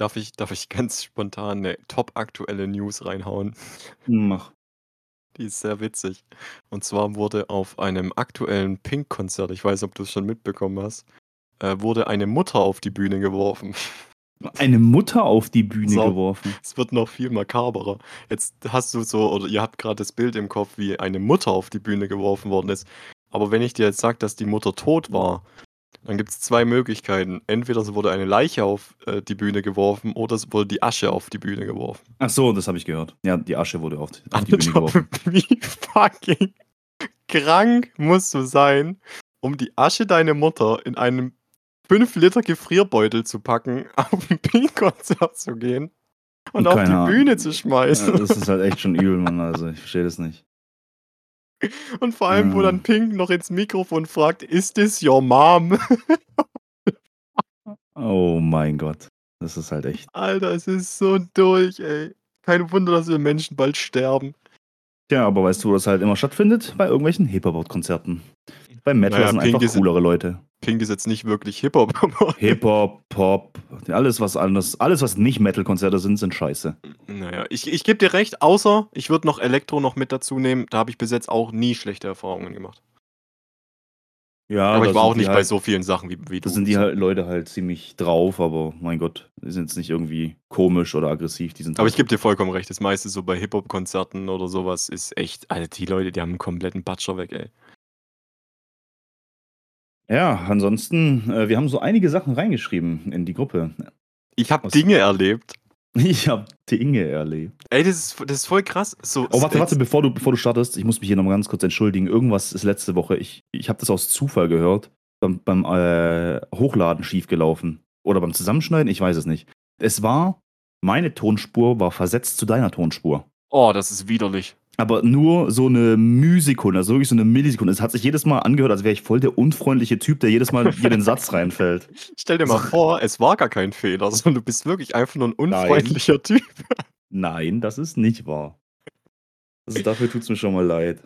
Darf ich darf ich ganz spontan 'ne top-aktuelle News reinhauen? Mach. Die ist sehr witzig. Und zwar wurde auf einem aktuellen Pink-Konzert, ich weiß ob du's schon mitbekommen hast, äh, wurde eine Mutter auf die Bühne geworfen. Eine Mutter auf die Bühne So, geworfen? es wird noch viel makaberer. Jetzt hast du so oder ihr habt grad das Bild im Kopf, wie eine Mutter auf die Bühne geworfen worden ist. Aber wenn ich dir jetzt sage, dass die Mutter tot war, dann gibt's 2 Möglichkeiten. Entweder es wurde eine Leiche auf, äh, die Bühne geworfen oder es wurde die Asche auf die Bühne geworfen. Ach so, das habe ich gehört. Ja, die Asche wurde auf auf die Bühne geworfen. wie fucking krank musst du sein, um die Asche deiner Mutter in einem 5 Liter Gefrierbeutel zu packen, auf 'n Pink-Konzert zu gehen und auf die. Bühne zu Ja, schmeißen. das ist halt echt schon übel, Mann. Also, ich verstehe das nicht. Und vor allem, wo dann Ah. Pink noch ins Mikrofon fragt: „Is this your mom?“ Oh mein Gott. Das ist halt echt Alter, es ist so durch, ey. Kein Wunder, dass wir Menschen bald sterben. Ja, aber weißt du, wo das halt immer stattfindet? Bei irgendwelchen Hip-Hop-Konzerten. Beim Metal Na ja, sind Pink einfach ist coolere Leute. Pink ist jetzt nicht wirklich Hip-Hop, Hip-Hop, Pop, alles was anders alles, was nicht Metal-Konzerte sind, sind scheiße. Na ja, ich ich gebe dir recht, außer ich würde noch Elektro noch mit dazu nehmen. Da habe ich bis jetzt auch nie schlechte Erfahrungen gemacht. Ja, Aber da ich war auch nicht bei halt so vielen Sachen wie wie da du. sind die halt Leute halt ziemlich drauf, aber mein Gott, die sind jetzt nicht irgendwie komisch oder aggressiv, die sind Aber halt ich gebe dir vollkommen recht. Das meiste so bei Hip-Hop-Konzerten oder so was ist echt Alter, die Leute, die haben 'n kompletten Batscher weg, ey. Ja, ansonsten, äh, wir haben so einige Sachen reingeschrieben in die Gruppe. Ich habe Dinge erlebt. Ich habe Dinge erlebt. Ey, das ist das ist voll krass. So Oh, warte, warte, jetzt bevor du bevor du startest, ich muss mich hier noch mal ganz kurz entschuldigen. Irgendwas ist letzte Woche ich ich habe das aus Zufall gehört, beim beim, äh, Hochladen schiefgelaufen oder beim Zusammenschneiden, ich weiß es nicht. Es war meine Tonspur war versetzt zu deiner Tonspur. Oh, das ist widerlich. Aber nur so 'ne Mühsekunde, also wirklich so 'ne Millisekunde. Es hat sich jedes Mal angehört, als wäre ich voll der unfreundliche Typ, der jedes Mal in den Satz reinfällt. Stell dir mal vor, es war gar kein Fehler, sondern du bist wirklich einfach nur 'n Nein. unfreundlicher Typ. Nein, das ist nicht wahr. Also, dafür tut's mir schon mal leid.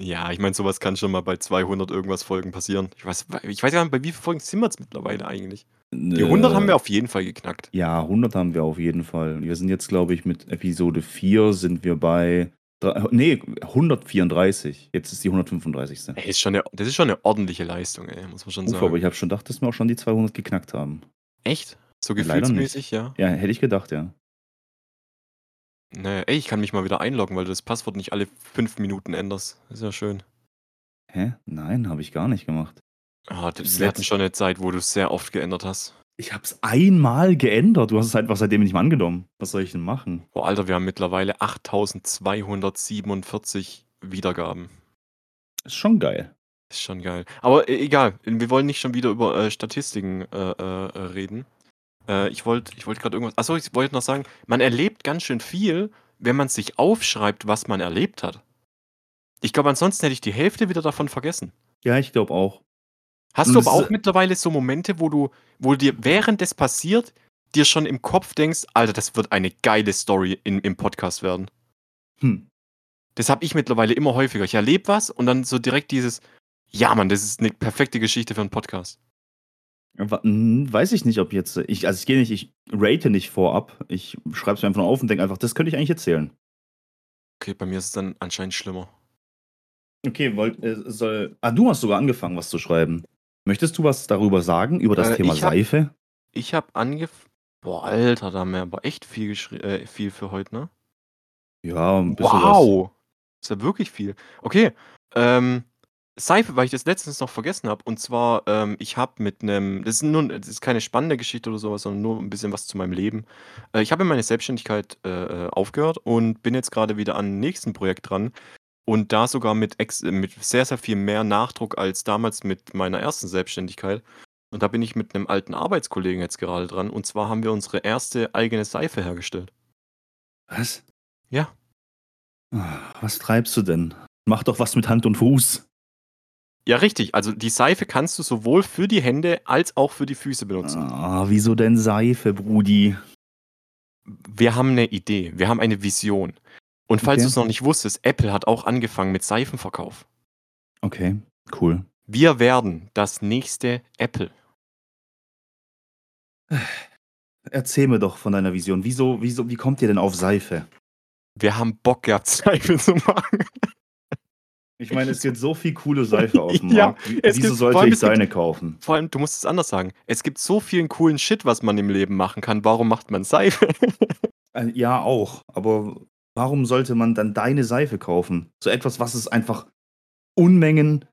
Ja, ich meine, so was kann schon mal bei 200 irgendwas Folgen passieren. Ich weiß ich weiß gar nicht, bei wie vielen Folgen sind wir jetzt mittlerweile eigentlich? Die 100 haben wir Äh, auf jeden Fall geknackt. ja, 100 haben wir auf jeden Fall. Wir sind jetzt, glaube ich, mit Episode 4 sind wir bei drei ne, 134. Jetzt ist die 135. Ey, ist schon 'ne das ist schon 'ne ordentliche Leistung, ey, muss man schon Uff, aber sagen. ich habe schon gedacht, dass wir auch schon die 200 geknackt haben. Echt? So gefühlsmäßig, ja? Ja, hätte ich gedacht, ja. Na ja, ey, ich kann mich mal wieder einloggen, weil du das Passwort nicht alle 5 Minuten änderst. Ist ja schön. Hä? Nein, habe ich gar nicht gemacht. Ah, Das wir hatten schon 'ne Zeit, wo du's sehr oft geändert hast. Ich habe es einmal geändert. Du hast es einfach seitdem nicht mehr angenommen. Was soll ich denn machen? Boah, Alter, wir haben mittlerweile 8.247 Wiedergaben. Ist schon geil. Ist schon geil. Aber e egal, wir wollen nicht schon wieder über, äh, Statistiken, äh, äh, äh, reden. Äh, ich wollte ich wollte grad irgendwas ach so, ich wollte noch sagen, man erlebt ganz schön viel, wenn man sich aufschreibt, was man erlebt hat. Ich glaube, ansonsten hätte ich die Hälfte wieder davon vergessen. Ja, ich glaube auch. Hast Und du aber auch mittlerweile so Momente, wo du wo dir, während es passiert, dir schon im Kopf denkst: „Alter, das wird eine geile Story in im Podcast werden?“ Hm. Das habe ich mittlerweile immer häufiger. Ich erlebe was und dann so direkt dieses: „Ja, Mann, das ist 'ne perfekte Geschichte für 'n Podcast.“ Wa hm, weiß ich nicht, ob jetzt ich also, ich gehe nicht ich rate nicht vorab. Ich schreibe es mir einfach auf und denke einfach: „Das könnte ich eigentlich erzählen.“ Okay, bei mir ist es dann anscheinend schlimmer. Okay, wollt äh, soll ah, du hast sogar angefangen, was zu schreiben. Möchtest du was darüber sagen, über das Äh, Thema ich habe Seife? ich habe angef boah, Alter, da haben wir aber echt viel äh, viel für heute, ne? Ja, 'n bisschen was. Wow! Ist ja wirklich viel. Okay, ähm, Seife, weil ich das letztens noch vergessen habe. Und zwar, ähm, ich habe mit 'nem das ist nur das ist keine spannende Geschichte oder so was, sondern nur 'n bisschen was zu meinem Leben. Äh, ich habe meine Selbstständigkeit, äh, äh, aufgehört und bin jetzt grade wieder an 'n nächsten Projekt dran und da sogar mit ex mit sehr, sehr viel mehr Nachdruck als damals mit meiner ersten Selbstständigkeit. Und da bin ich mit 'nem alten Arbeitskollegen jetzt gerade dran. Und zwar haben wir unsere erste eigene Seife hergestellt. Was? Ja. Ah, was treibst du denn? Mach doch was mit Hand und Fuß. Ja, richtig. Also, die Seife kannst du sowohl für die Hände als auch für die Füße benutzen. Ah, wieso denn Seife, Brudi? Wir haben 'ne Idee. Wir haben eine Vision. Und falls Okay. du's noch nicht wusstest, Apple hat auch angefangen mit Seifenverkauf. Okay, cool. Wir werden das nächste Apple. Erzähl mir doch von deiner Vision. Wieso, wieso, wie kommt ihr denn auf Seife? Wir haben Bock gehabt, Seife zu machen. Ich meine, es gibt so viel coole Seife auf dem Ja, Markt. Wie- es Wieso gibt- sollte allem ich es gibt- kaufen? Vor allem, du musst es anders sagen. Es gibt so vielen coolen Shit, was man im Leben machen kann. Warum macht man Seife? Äh, Ja, auch. Aber warum sollte man dann deine Seife kaufen? So etwas, was es einfach Unmengen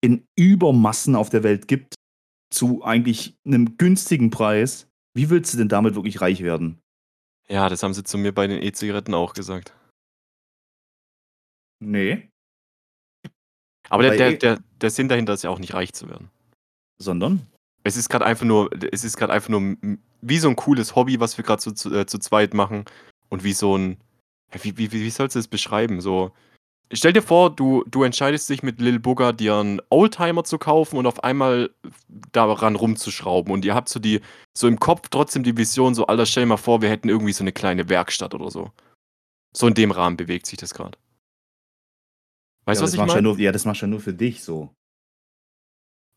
in Übermassen auf der Welt gibt, zu eigentlich einem günstigen Preis. Wie willst du denn damit wirklich reich werden? ja, das haben sie zu mir bei den E-Zigaretten auch gesagt. Nee. Aber der, der, E- der, der Sinn dahinter ist ja auch nicht reich zu werden. Sondern? Es ist gerade einfach nur, es ist gerade einfach nur wie so ein cooles Hobby, was wir gerade zu, zu, äh, zu zweit machen. Und wie so ein. Wie, wie, wie sollst du das beschreiben? So. Stell dir vor, du, du entscheidest dich mit Lil Booger, dir einen Oldtimer zu kaufen und auf einmal daran rumzuschrauben. Und ihr habt so die, so im Kopf trotzdem die Vision, so, Alter, stell dir mal vor, wir hätten irgendwie so eine kleine Werkstatt oder so. So in dem Rahmen bewegt sich das gerade. Weißt du, ja, was ich meine? Ja, nur, ja, das machst du ja nur für dich so.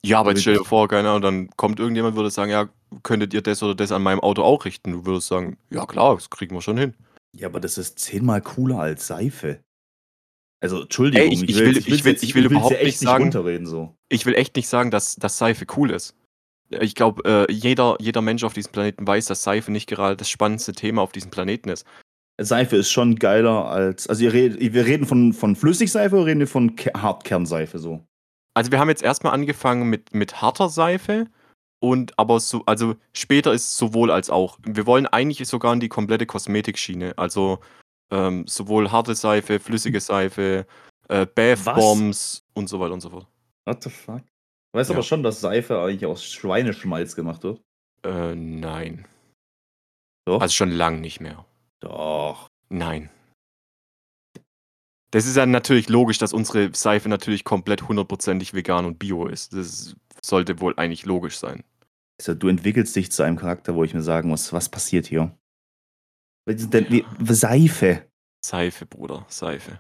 Ja, aber stell dir vor, keine Ahnung, dann kommt irgendjemand, würde sagen, ja, könntet ihr das oder das an meinem Auto auch richten? Du würdest sagen, ja klar, das kriegen wir schon hin. Ja, aber das ist zehnmal cooler als Seife. Also, Entschuldigung, Ey, ich- ich will- ich will- ich will will's überhaupt ja echt nicht sagen- runterreden so. Ich will echt nicht sagen, dass, dass Seife cool ist. Ich glaube, äh, jeder, jeder Mensch auf diesem Planeten weiß, dass Seife nicht gerade das spannendste Thema auf diesem Planeten ist. Seife ist schon geiler als. Also, redet, wir reden von, von Flüssigseife oder reden wir von Ke- Hartkernseife so? Also wir haben jetzt erstmal angefangen mit, mit harter Seife und aber so, also später ist sowohl als auch. Wir wollen eigentlich sogar in die komplette Kosmetikschiene. Also ähm, sowohl harte Seife, flüssige Seife, äh, Bath Was? Bombs und so weiter und so fort. What the fuck? Du weißt Ja. aber schon, dass Seife eigentlich aus Schweineschmalz gemacht wird. Äh, nein. Doch. Also schon lang nicht mehr. Doch. Nein. Das ist ja natürlich logisch, dass unsere Seife natürlich komplett hundertprozentig vegan und bio ist. Das sollte wohl eigentlich logisch sein. Also, du entwickelst dich zu einem Charakter, wo ich mir sagen muss, was passiert hier? Seife. Seife, Bruder, Seife.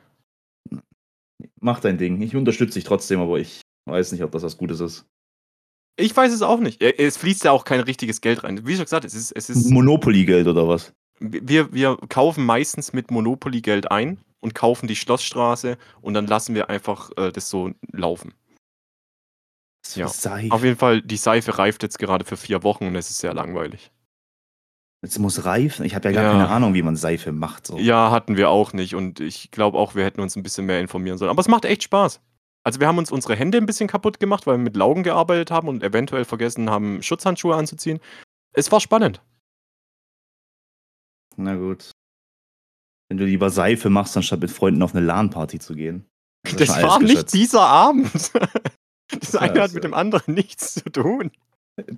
Mach dein Ding. Ich unterstütze dich trotzdem, aber ich weiß nicht, ob das was Gutes ist. Ich weiß es auch nicht. Es fließt ja auch kein richtiges Geld rein. Wie schon gesagt, es ist, es ist Monopoly-Geld oder was? wir, wir kaufen meistens mit Monopoly Geld ein und kaufen die Schlossstraße und dann lassen wir einfach äh, das so laufen. Für Ja. Seife. Auf jeden Fall, die Seife reift jetzt gerade für vier Wochen und es ist sehr langweilig. Es muss reifen. Ich habe ja gar Ja. keine Ahnung, wie man Seife macht. So. Ja, hatten wir auch nicht und ich glaube auch, wir hätten uns ein bisschen mehr informieren sollen. Aber es macht echt Spaß. Also wir haben uns unsere Hände ein bisschen kaputt gemacht, weil wir mit Laugen gearbeitet haben und eventuell vergessen haben, Schutzhandschuhe anzuziehen. Es war spannend. Na gut. Wenn du lieber Seife machst, anstatt mit Freunden auf eine LAN-Party zu gehen. Das alles war nicht dieser Abend. Das eine hat mit dem anderen nichts zu tun.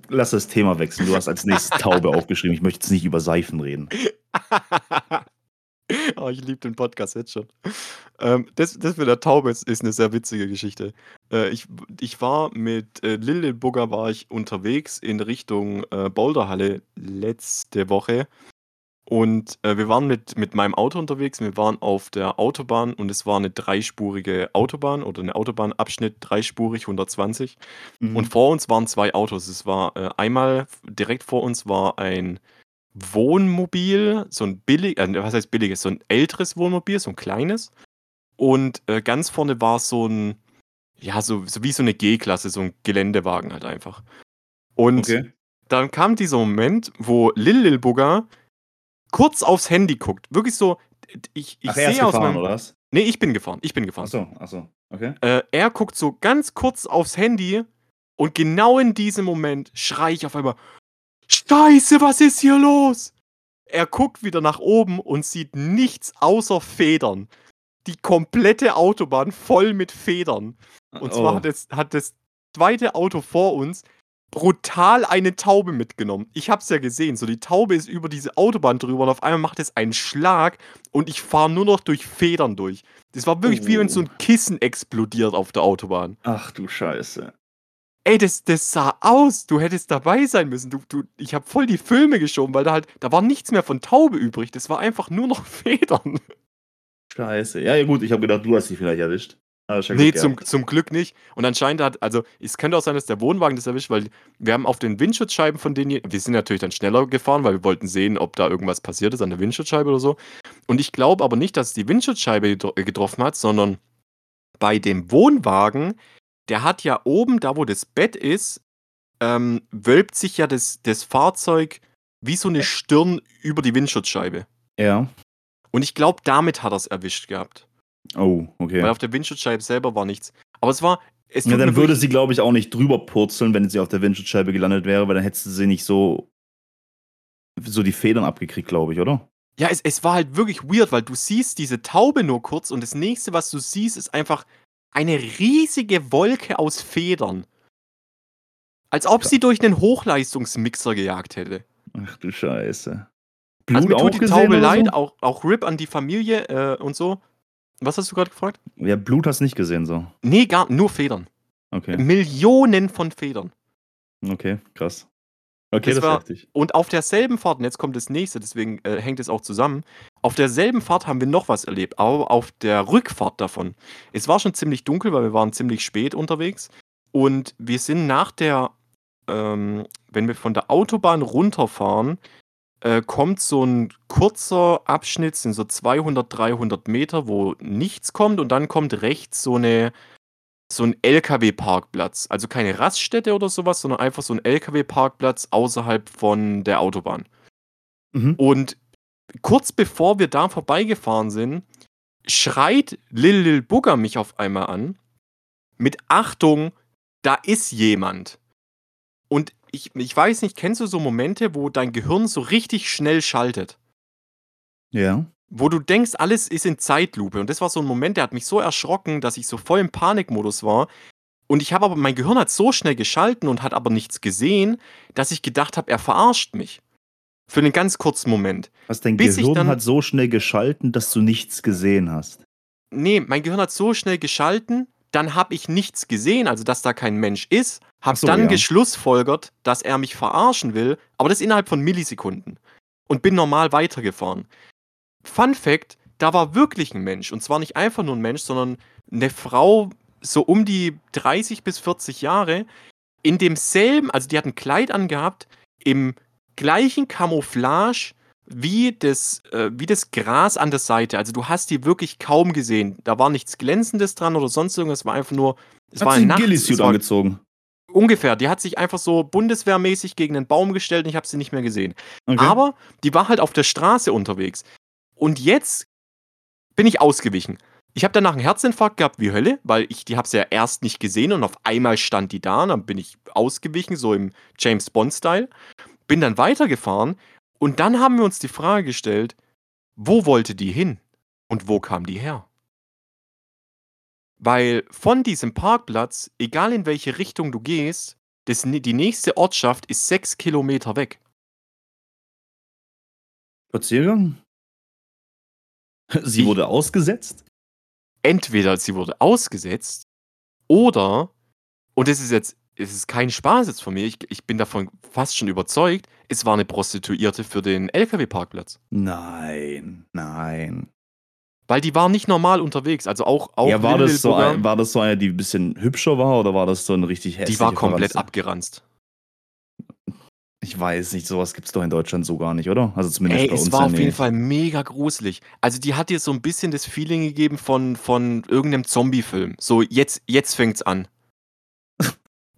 Lass das Thema wechseln. Du hast als nächstes Taube aufgeschrieben. Ich möchte jetzt nicht über Seifen reden. oh, ich liebe den Podcast jetzt schon. Ähm, das, das mit der Taube ist, ist eine sehr witzige Geschichte. Äh, ich, ich war mit äh, Lil Bugger war ich unterwegs in Richtung äh, Boulderhalle letzte Woche. Und äh, wir waren mit, mit meinem Auto unterwegs. Wir waren auf der Autobahn und es war eine dreispurige Autobahn oder eine Autobahnabschnitt, dreispurig, 120. Mhm. Und vor uns waren zwei Autos. Es war äh, einmal direkt vor uns war ein Wohnmobil, so ein billig, äh, was heißt billiges, so ein älteres Wohnmobil, so ein kleines. Und äh, ganz vorne war so ein, ja, so, so wie so eine G-Klasse, so ein Geländewagen halt einfach. Und okay. dann kam dieser Moment, wo Lil Lil Bugger kurz aufs Handy guckt. Wirklich so, ich, ich Ach, er ist sehe aus gefahren, meinem. oder was? Nee, ich bin gefahren. Ich bin gefahren. Achso, achso. Okay. Äh, er guckt so ganz kurz aufs Handy und genau in diesem Moment schrei ich auf einmal: Scheiße, was ist hier los? Er guckt wieder nach oben und sieht nichts außer Federn. Die komplette Autobahn voll mit Federn. Und zwar Oh. hat, das, hat das zweite Auto vor uns brutal eine Taube mitgenommen. Ich hab's ja gesehen. So, die Taube ist über diese Autobahn drüber und auf einmal macht es einen Schlag und ich fahre nur noch durch Federn durch. Das war wirklich wie wenn so ein Kissen explodiert auf der Autobahn. Ach du Scheiße. Ey, das, das sah aus. Du hättest dabei sein müssen. Du, du, ich habe voll die Filme geschoben, weil da halt, da war nichts mehr von Taube übrig. Das war einfach nur noch Federn. Scheiße. Ja, ja gut, ich habe gedacht, du hast sie vielleicht erwischt. Ah, ja Nee, zum, zum Glück nicht. Und anscheinend hat, also es könnte auch sein, dass der Wohnwagen das erwischt, weil wir haben auf den Windschutzscheiben von denen, wir sind natürlich dann schneller gefahren, weil wir wollten sehen, ob da irgendwas passiert ist an der Windschutzscheibe oder so. Und ich glaube aber nicht, dass es die Windschutzscheibe getro- getroffen hat, sondern bei dem Wohnwagen, der hat ja oben, da wo das Bett ist, ähm, wölbt sich ja das, das Fahrzeug wie so eine Stirn über die Windschutzscheibe. Ja. Und ich glaube, damit hat er es erwischt gehabt. Oh, okay. Weil auf der Windschutzscheibe selber war nichts. Aber es war. Es Ja, dann würde sie, glaube ich, auch nicht drüber purzeln, wenn sie auf der Windschutzscheibe gelandet wäre, weil dann hättest du sie nicht so, so die Federn abgekriegt, glaube ich, oder? Ja, es, es war halt wirklich weird, weil du siehst diese Taube nur kurz und das nächste, was du siehst, ist einfach eine riesige Wolke aus Federn. Als ob Krass. sie durch einen Hochleistungsmixer gejagt hätte. Ach du Scheiße. also mir auch tut die Taube leid, So? auch, auch RIP an die Familie äh, und so. Was hast du gerade gefragt? Ja, Blut hast du nicht gesehen, so. Nee, gar nur Federn. Okay, Millionen von Federn. okay, krass. Okay, Das das, war- heftig. Und auf derselben Fahrt, und jetzt kommt das nächste, deswegen äh, hängt es auch zusammen. Auf derselben Fahrt haben wir noch was erlebt, aber auf der Rückfahrt davon. Es war schon ziemlich dunkel, weil wir waren ziemlich spät unterwegs. Und wir sind nach der, ähm, wenn wir von der Autobahn runterfahren, äh, kommt so ein kurzer Abschnitt, sind so 200, 300 Meter, wo nichts kommt und dann kommt rechts so eine so ein LKW-Parkplatz. Also keine Raststätte oder sowas, sondern einfach so ein LKW-Parkplatz außerhalb von der Autobahn. Mhm. Und kurz bevor wir da vorbeigefahren sind, schreit Lil Lil Bugger mich auf einmal an. Mit Achtung, da ist jemand. Und ich, ich weiß nicht, kennst du so Momente, wo dein Gehirn so richtig schnell schaltet? Ja. wo du denkst, alles ist in Zeitlupe. Und das war so ein Moment, der hat mich so erschrocken, dass ich so voll im Panikmodus war. Und ich habe aber, mein Gehirn hat so schnell geschalten und hat aber nichts gesehen, dass ich gedacht habe, er verarscht mich. Für einen ganz kurzen Moment. Was dein Bis ich Gehirn dann- hat so schnell geschalten, dass du nichts gesehen hast. Nee, mein Gehirn hat so schnell geschalten, dann habe ich nichts gesehen, also dass da kein Mensch ist, habe so, dann ja. geschlussfolgert, dass er mich verarschen will, aber das innerhalb von Millisekunden. Und bin normal weitergefahren. Fun Fact, da war wirklich ein Mensch. Und zwar nicht einfach nur ein Mensch, sondern eine Frau so um die 30 bis 40 Jahre in demselben, also die hat ein Kleid angehabt, im gleichen Camouflage wie das, äh, wie das Gras an der Seite. Also du hast die wirklich kaum gesehen. Da war nichts Glänzendes dran oder sonst irgendwas. Es war einfach nur, es hat war es war angezogen. ungefähr. Die hat sich einfach so bundeswehrmäßig gegen einen Baum gestellt und ich habe sie nicht mehr gesehen. Okay. Aber die war halt auf der Straße unterwegs. Und jetzt bin ich ausgewichen. Ich habe danach einen Herzinfarkt gehabt wie Hölle, weil ich die habe sie ja erst nicht gesehen und auf einmal stand die da und dann bin ich ausgewichen, so im James Bond-Style. Bin dann weitergefahren und dann haben wir uns die Frage gestellt, wo wollte die hin und wo kam die her? Weil von diesem Parkplatz, egal in welche Richtung du gehst, das, die nächste Ortschaft ist sechs Kilometer weg. Spaziergang? Sie Ich- wurde ausgesetzt? entweder sie wurde ausgesetzt oder, und es ist jetzt, es ist kein Spaß jetzt von mir, ich, ich bin davon fast schon überzeugt, es war eine Prostituierte für den LKW-Parkplatz. Nein, nein. Weil die war nicht normal unterwegs, also auch, auch ja, war Lil das, so ein, war das so eine, die ein bisschen hübscher war oder war das so ein richtig hässlicher die war komplett Verranzte? abgeranzt. Ich weiß nicht, sowas gibt es doch in Deutschland so gar nicht, oder? Also zumindest Ey, bei uns es war ja auf jeden. Fall mega gruselig. Also die hat dir so ein bisschen das Feeling gegeben von, von irgendeinem Zombie-Film. So, jetzt, jetzt fängt's an.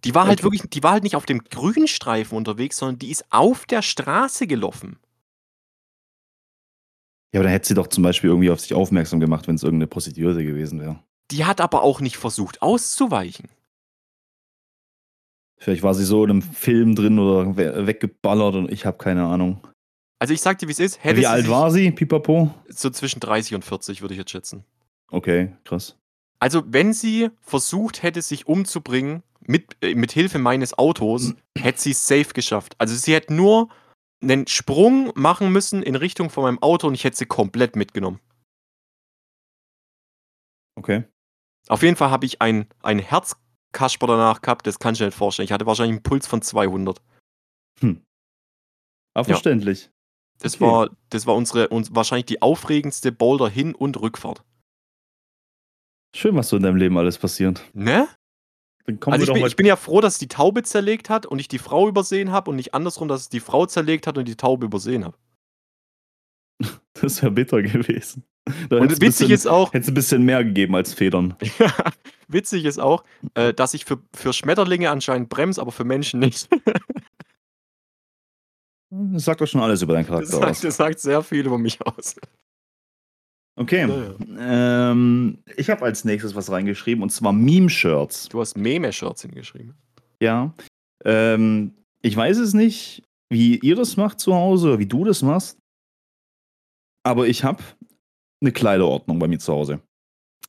Die war halt Okay. wirklich, die war halt nicht auf dem Grünstreifen unterwegs, sondern die ist auf der Straße gelaufen. Ja, aber dann hätte sie doch zum Beispiel irgendwie auf sich aufmerksam gemacht, wenn es irgendeine Prostituierte gewesen wäre. Die hat aber auch nicht versucht auszuweichen. Vielleicht war sie so in einem Film drin oder we weggeballert und ich habe keine Ahnung. Also ich sag dir, wie es ist. Hätte Wie sie alt war sie? Pipapo? So zwischen 30 und 40, würde ich jetzt schätzen. Okay, krass. Also, wenn sie versucht hätte, sich umzubringen, mit, äh, mit Hilfe meines Autos, hätte sie es safe geschafft. Also, sie hätte nur einen Sprung machen müssen in Richtung von meinem Auto und ich hätte sie komplett mitgenommen. Okay. Auf jeden Fall habe ich ein, ein Herzkasper danach gehabt, das kann ich mir nicht vorstellen. Ich hatte wahrscheinlich einen Puls von 200. Aber Ja. verständlich. Das Okay. war, das war unsere, uns, wahrscheinlich die aufregendste Boulder-Hin- und Rückfahrt. Schön, was so in deinem Leben alles passiert. Ne? Dann kommen Also wir ich doch bin, mal. ich bin ja froh, dass es die Taube zerlegt hat und ich die Frau übersehen habe und nicht andersrum, dass es die Frau zerlegt hat und die Taube übersehen habe. Das wäre bitter gewesen. Da Und witzig bisschen, ist auch, hättest du ein bisschen mehr gegeben als Federn. witzig ist auch, äh, dass ich für, für Schmetterlinge anscheinend bremse, aber für Menschen nicht. Das sagt doch schon alles über deinen Das Charakter sagt, aus. das sagt sehr viel über mich aus. Okay. Ja, Ähm, ich habe als nächstes was reingeschrieben und zwar Meme-Shirts. Du hast Meme-Shirts hingeschrieben. Ja. Ähm, ich weiß es nicht, wie ihr das macht zu Hause oder wie du das machst. Aber ich habe eine Kleiderordnung bei mir zu Hause.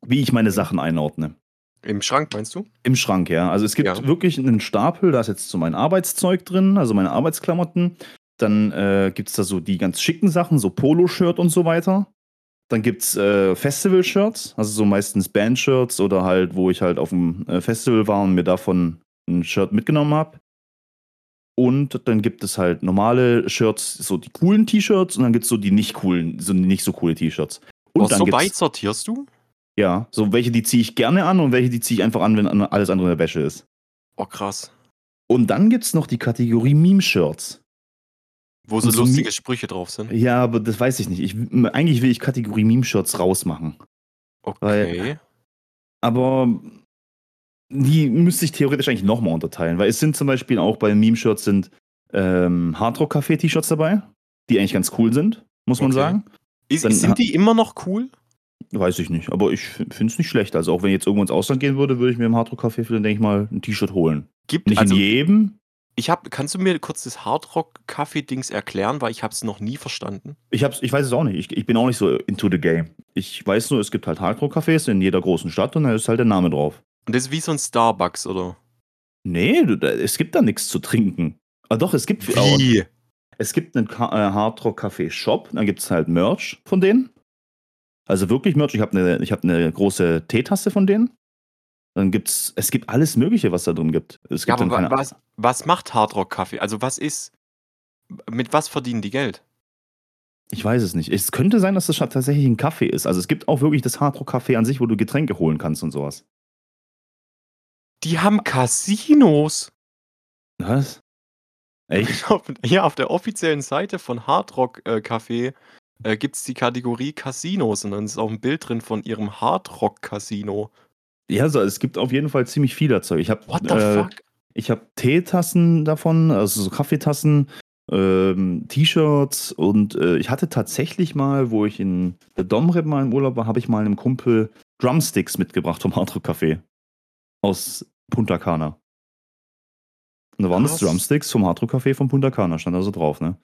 Wie ich meine Sachen einordne. Im Schrank, meinst du? Im Schrank, ja. Also es gibt Ja. wirklich einen Stapel, da ist jetzt so mein Arbeitszeug drin, also meine Arbeitsklamotten. Dann äh, gibt es da so die ganz schicken Sachen, so Poloshirt und so weiter. Dann gibt es äh, Festival-Shirts, also so meistens Band-Shirts oder halt, wo ich halt auf dem äh, Festival war und mir davon ein Shirt mitgenommen habe. Und dann gibt es halt normale Shirts, so die coolen T-Shirts und dann gibt es so die nicht coolen, so nicht so coole T-Shirts. Und Boah, dann so weit sortierst du? ja, so welche, die ziehe ich gerne an und welche, die ziehe ich einfach an, wenn alles andere in der Wäsche ist. Oh, krass. Und dann gibt es noch die Kategorie Meme-Shirts. Wo so Und lustige Sprüche drauf sind. Ja, aber das weiß ich nicht. Ich, eigentlich will ich Kategorie Meme-Shirts rausmachen. Okay. Aber die müsste ich theoretisch eigentlich nochmal unterteilen, weil es sind zum Beispiel auch bei Meme-Shirts sind ähm, Hardrock-Café-T-Shirts dabei, die eigentlich ganz cool sind, muss man Okay. sagen. Ist, Dann sind die immer noch cool? Weiß ich nicht, aber ich finde es nicht schlecht. Also auch wenn ich jetzt irgendwo ins Ausland gehen würde, würde ich mir im Hardrock-Café für, denke ich mal, ein T-Shirt holen. Gibt Nicht also, in jedem. Ich hab, kannst du mir kurz das Hardrock-Kaffee-Dings erklären, weil ich habe es noch nie verstanden. Ich, hab's, ich weiß es auch nicht. Ich, ich bin auch nicht so into the game. Ich weiß nur, es gibt halt Hardrock-Cafés in jeder großen Stadt und da ist halt der Name drauf. Und das ist wie so ein Starbucks, oder? Nee, du, da, es gibt da nichts zu trinken. Ah, doch, es gibt, Wie? es gibt einen Ka äh, Hardrock-Café-Shop, dann gibt es halt Merch von denen. Also wirklich Merch. Ich habe eine hab ne große Teetasse von denen. Dann gibt's, es gibt alles Mögliche, was da drin gibt. Es Ja, gibt aber dann wa- was, was macht Hardrock-Kaffee? Also was ist, mit was verdienen die Geld? Ich weiß es nicht. Es könnte sein, dass das tatsächlich ein Kaffee ist. Also es gibt auch wirklich das Hardrock-Café an sich, wo du Getränke holen kannst und sowas. Die haben Casinos. Was? Echt? Ja, auf der offiziellen Seite von Hardrock äh, Café äh, gibt es die Kategorie Casinos und dann ist auch ein Bild drin von ihrem Hardrock Casino. Ja, also es gibt auf jeden Fall ziemlich viel dazu. Ich habe äh, ich habe Teetassen davon, also so Kaffeetassen, ähm, T-Shirts und äh, ich hatte tatsächlich mal, wo ich in der Domrep mal im Urlaub war, habe ich mal einem Kumpel Drumsticks mitgebracht vom Hardrock Café aus Punta Cana. Und da waren das. Drumsticks vom Hardrock Café von Punta Cana, stand da so drauf, ne?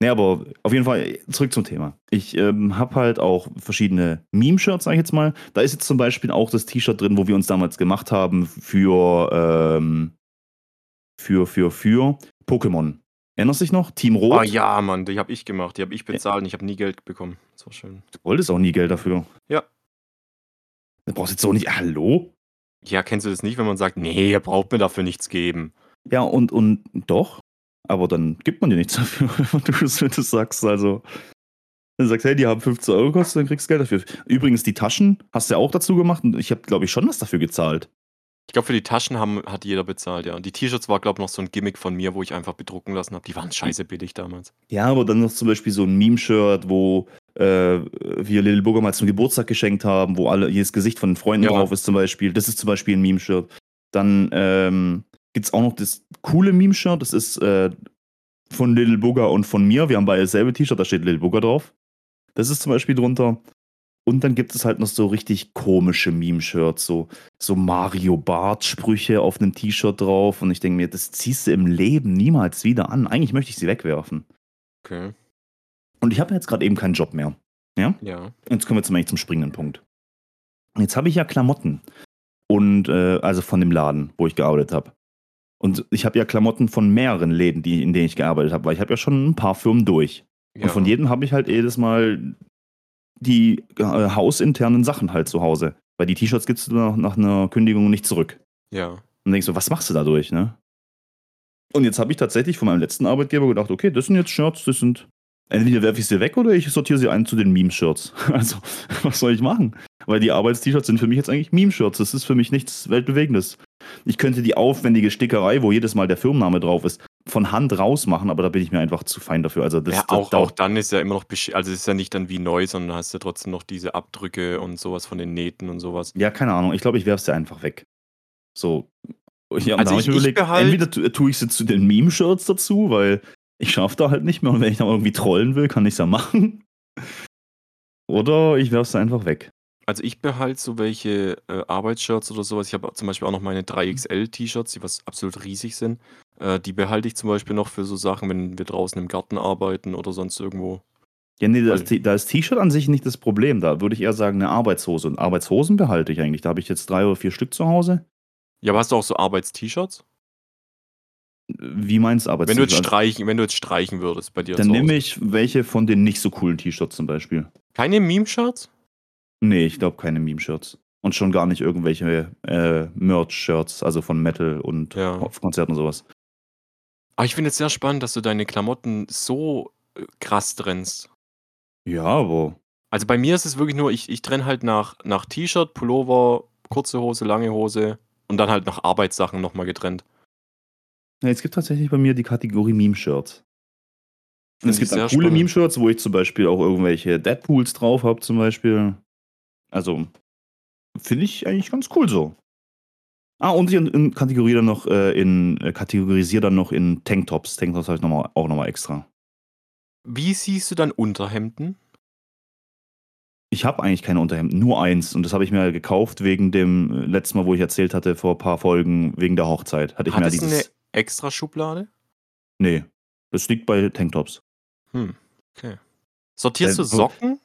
Nee, aber auf jeden Fall zurück zum Thema. Ich ähm, habe halt auch verschiedene Meme-Shirts, sag ich jetzt mal. Da ist jetzt zum Beispiel auch das T-Shirt drin, wo wir uns damals gemacht haben für, ähm, für, für, für Pokémon. Erinnerst du dich noch? Team Rot? Ah ja, Mann, die habe ich gemacht, die habe ich bezahlt und ich habe nie Geld bekommen. Das war schön. Du wolltest auch nie Geld dafür. Ja. Du brauchst jetzt so nicht. Hallo? Ja, kennst du das nicht, wenn man sagt, nee, ihr braucht mir dafür nichts geben? Ja, und, und doch. Aber dann gibt man dir nichts dafür, wenn du wenn du sagst. Also, wenn du sagst, hey, die haben 15 Euro gekostet, dann kriegst du Geld dafür. Übrigens, die Taschen hast du ja auch dazu gemacht und ich habe, glaube ich, schon was dafür gezahlt. Ich glaube, für die Taschen haben, hat jeder bezahlt, ja. Und die T-Shirts war, glaube ich, noch so ein Gimmick von mir, wo ich einfach bedrucken lassen habe. Die waren scheiße billig damals. Ja, aber dann noch zum Beispiel so ein Meme-Shirt, wo äh, wir Little Booger mal zum Geburtstag geschenkt haben, wo alle jedes Gesicht von den Freunden Ja. drauf ist, zum Beispiel. Das ist zum Beispiel ein Meme-Shirt. Dann ähm, gibt es auch noch das coole Meme-Shirt, das ist äh, von Little Booger und von mir. Wir haben beide dasselbe T-Shirt, da steht Little Booger drauf. Das ist zum Beispiel drunter. Und dann gibt es halt noch so richtig komische Meme-Shirts, so, so Mario Bart-Sprüche auf einem T-Shirt drauf. Und ich denke mir, das ziehst du im Leben niemals wieder an. Eigentlich möchte ich sie wegwerfen. Okay. Und ich habe jetzt gerade eben keinen Job mehr. Ja. Jetzt kommen wir zum, zum springenden Punkt. Jetzt habe ich ja Klamotten. Und äh, also von dem Laden, wo ich gearbeitet habe. Und ich habe ja Klamotten von mehreren Läden, die, in denen ich gearbeitet habe, weil ich habe ja schon ein paar Firmen durch. ja. Und von jedem habe ich halt jedes Mal die äh, hausinternen Sachen halt zu Hause. Weil die T-Shirts gibst du nach, nach einer Kündigung nicht zurück. Ja. Und dann denkst du, was machst du dadurch, ne? Und jetzt habe ich tatsächlich von meinem letzten Arbeitgeber gedacht, okay, das sind jetzt Shirts, das sind. Entweder werfe ich sie weg oder ich sortiere sie ein zu den Meme-Shirts. Also, was soll ich machen? weil die Arbeits-T-Shirts sind für mich jetzt eigentlich Meme-Shirts. Das ist für mich nichts Weltbewegendes. Ich könnte die aufwendige Stickerei, wo jedes Mal der Firmenname drauf ist, von Hand rausmachen, aber da bin ich mir einfach zu fein dafür. Also das, Ja, das auch, auch dauert. dann ist ja immer noch, also es ist ja nicht dann wie neu, sondern hast ja trotzdem noch diese Abdrücke und sowas von den Nähten und sowas. Ja, keine Ahnung. Ich glaube, ich werfe sie einfach weg. So. Ja, Also ich- ich überlegt, behalt- entweder tu- tue ich sie zu den Meme-Shirts dazu, weil ich schaffe da halt nicht mehr und wenn ich da irgendwie trollen will, kann ich es ja machen. Oder ich werfe sie einfach weg. Also ich behalte so welche äh, Arbeitsshirts oder sowas. Ich habe zum Beispiel auch noch meine 3XL-T-Shirts, die was absolut riesig sind. Äh, die behalte ich zum Beispiel noch für so Sachen, wenn wir draußen im Garten arbeiten oder sonst irgendwo. Ja, nee, das, Weil- T- da ist T-Shirt an sich nicht das Problem. Da würde ich eher sagen, eine Arbeitshose. Und Arbeitshosen behalte ich eigentlich. Da habe ich jetzt drei oder vier Stück zu Hause. Ja, aber hast du auch so Arbeits-T-Shirts? Wie meinst du Wenn du jetzt Arbeits-T-Shirt? streichen, wenn du jetzt streichen würdest bei dir Dann zu nehme Hause. ich welche von den nicht so coolen T-Shirts zum Beispiel. Keine Meme-Shirts? Nee, ich glaube keine Meme-Shirts. Und schon gar nicht irgendwelche äh, Merch-Shirts, also von Metal und Ja. auf Konzerten und sowas. Aber ich finde es sehr spannend, dass du deine Klamotten so äh, krass trennst. Ja, aber Also bei mir ist es wirklich nur, ich, ich trenne halt nach, nach T-Shirt, Pullover, kurze Hose, lange Hose und dann halt nach Arbeitssachen nochmal getrennt. ja, es gibt tatsächlich bei mir die Kategorie Meme-Shirts. Es gibt sehr coole. Meme-Shirts, wo ich zum Beispiel auch irgendwelche Deadpools drauf habe, zum Beispiel. Also, finde ich eigentlich ganz cool so. Ah, und ich in, in Kategorie dann noch, äh, in, äh, kategorisiere dann noch in Tanktops. Tanktops habe ich noch mal, auch nochmal extra. Wie siehst du dann Unterhemden? Ich habe eigentlich keine Unterhemden, nur eins. Und das habe ich mir gekauft wegen dem äh, letzten Mal, wo ich erzählt hatte, vor ein paar Folgen, wegen der Hochzeit. Hatte ich Hat mir es dieses. eine extra Schublade? Nee, das liegt bei Tanktops. Hm, okay. Sortierst Äh, du Socken?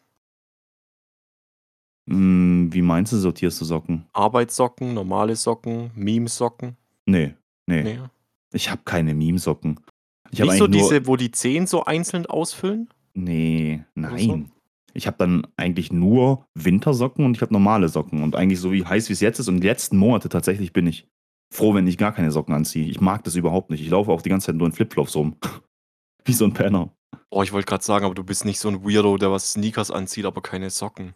Hm, wie meinst du, sortierst du Socken? Arbeitssocken, normale Socken, Meme-Socken? Nee, nee. Nee. Ich habe keine Meme-Socken. Ich Nicht so diese, wo die Zehen so einzeln ausfüllen? Nee, so? nein. Ich habe dann eigentlich nur Wintersocken und ich habe normale Socken. Und eigentlich so wie heiß wie es jetzt ist. Und die letzten Monate tatsächlich bin ich froh, wenn ich gar keine Socken anziehe. Ich mag das überhaupt nicht. Ich laufe auch die ganze Zeit nur in Flipflops rum. wie so ein Penner. Boah, ich wollte gerade sagen, aber du bist nicht so ein Weirdo, der was Sneakers anzieht, aber keine Socken.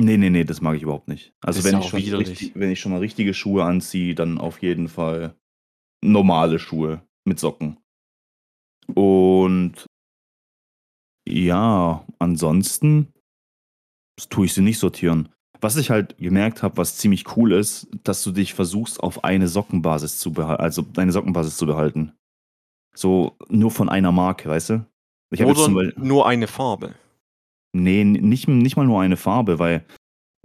Nee, nee, nee, das mag ich überhaupt nicht. Also wenn ich, richtig, wenn ich schon mal richtige Schuhe anziehe, dann auf jeden Fall normale Schuhe mit Socken. Und ja, ansonsten tue ich sie nicht sortieren. Was ich halt gemerkt habe, was ziemlich cool ist, dass du dich versuchst, auf eine Sockenbasis zu behalten, also deine Sockenbasis zu behalten. So nur von einer Marke, weißt du? Ich habe jetzt Oder nur eine Farbe. Nee, nicht, nicht mal nur eine Farbe, weil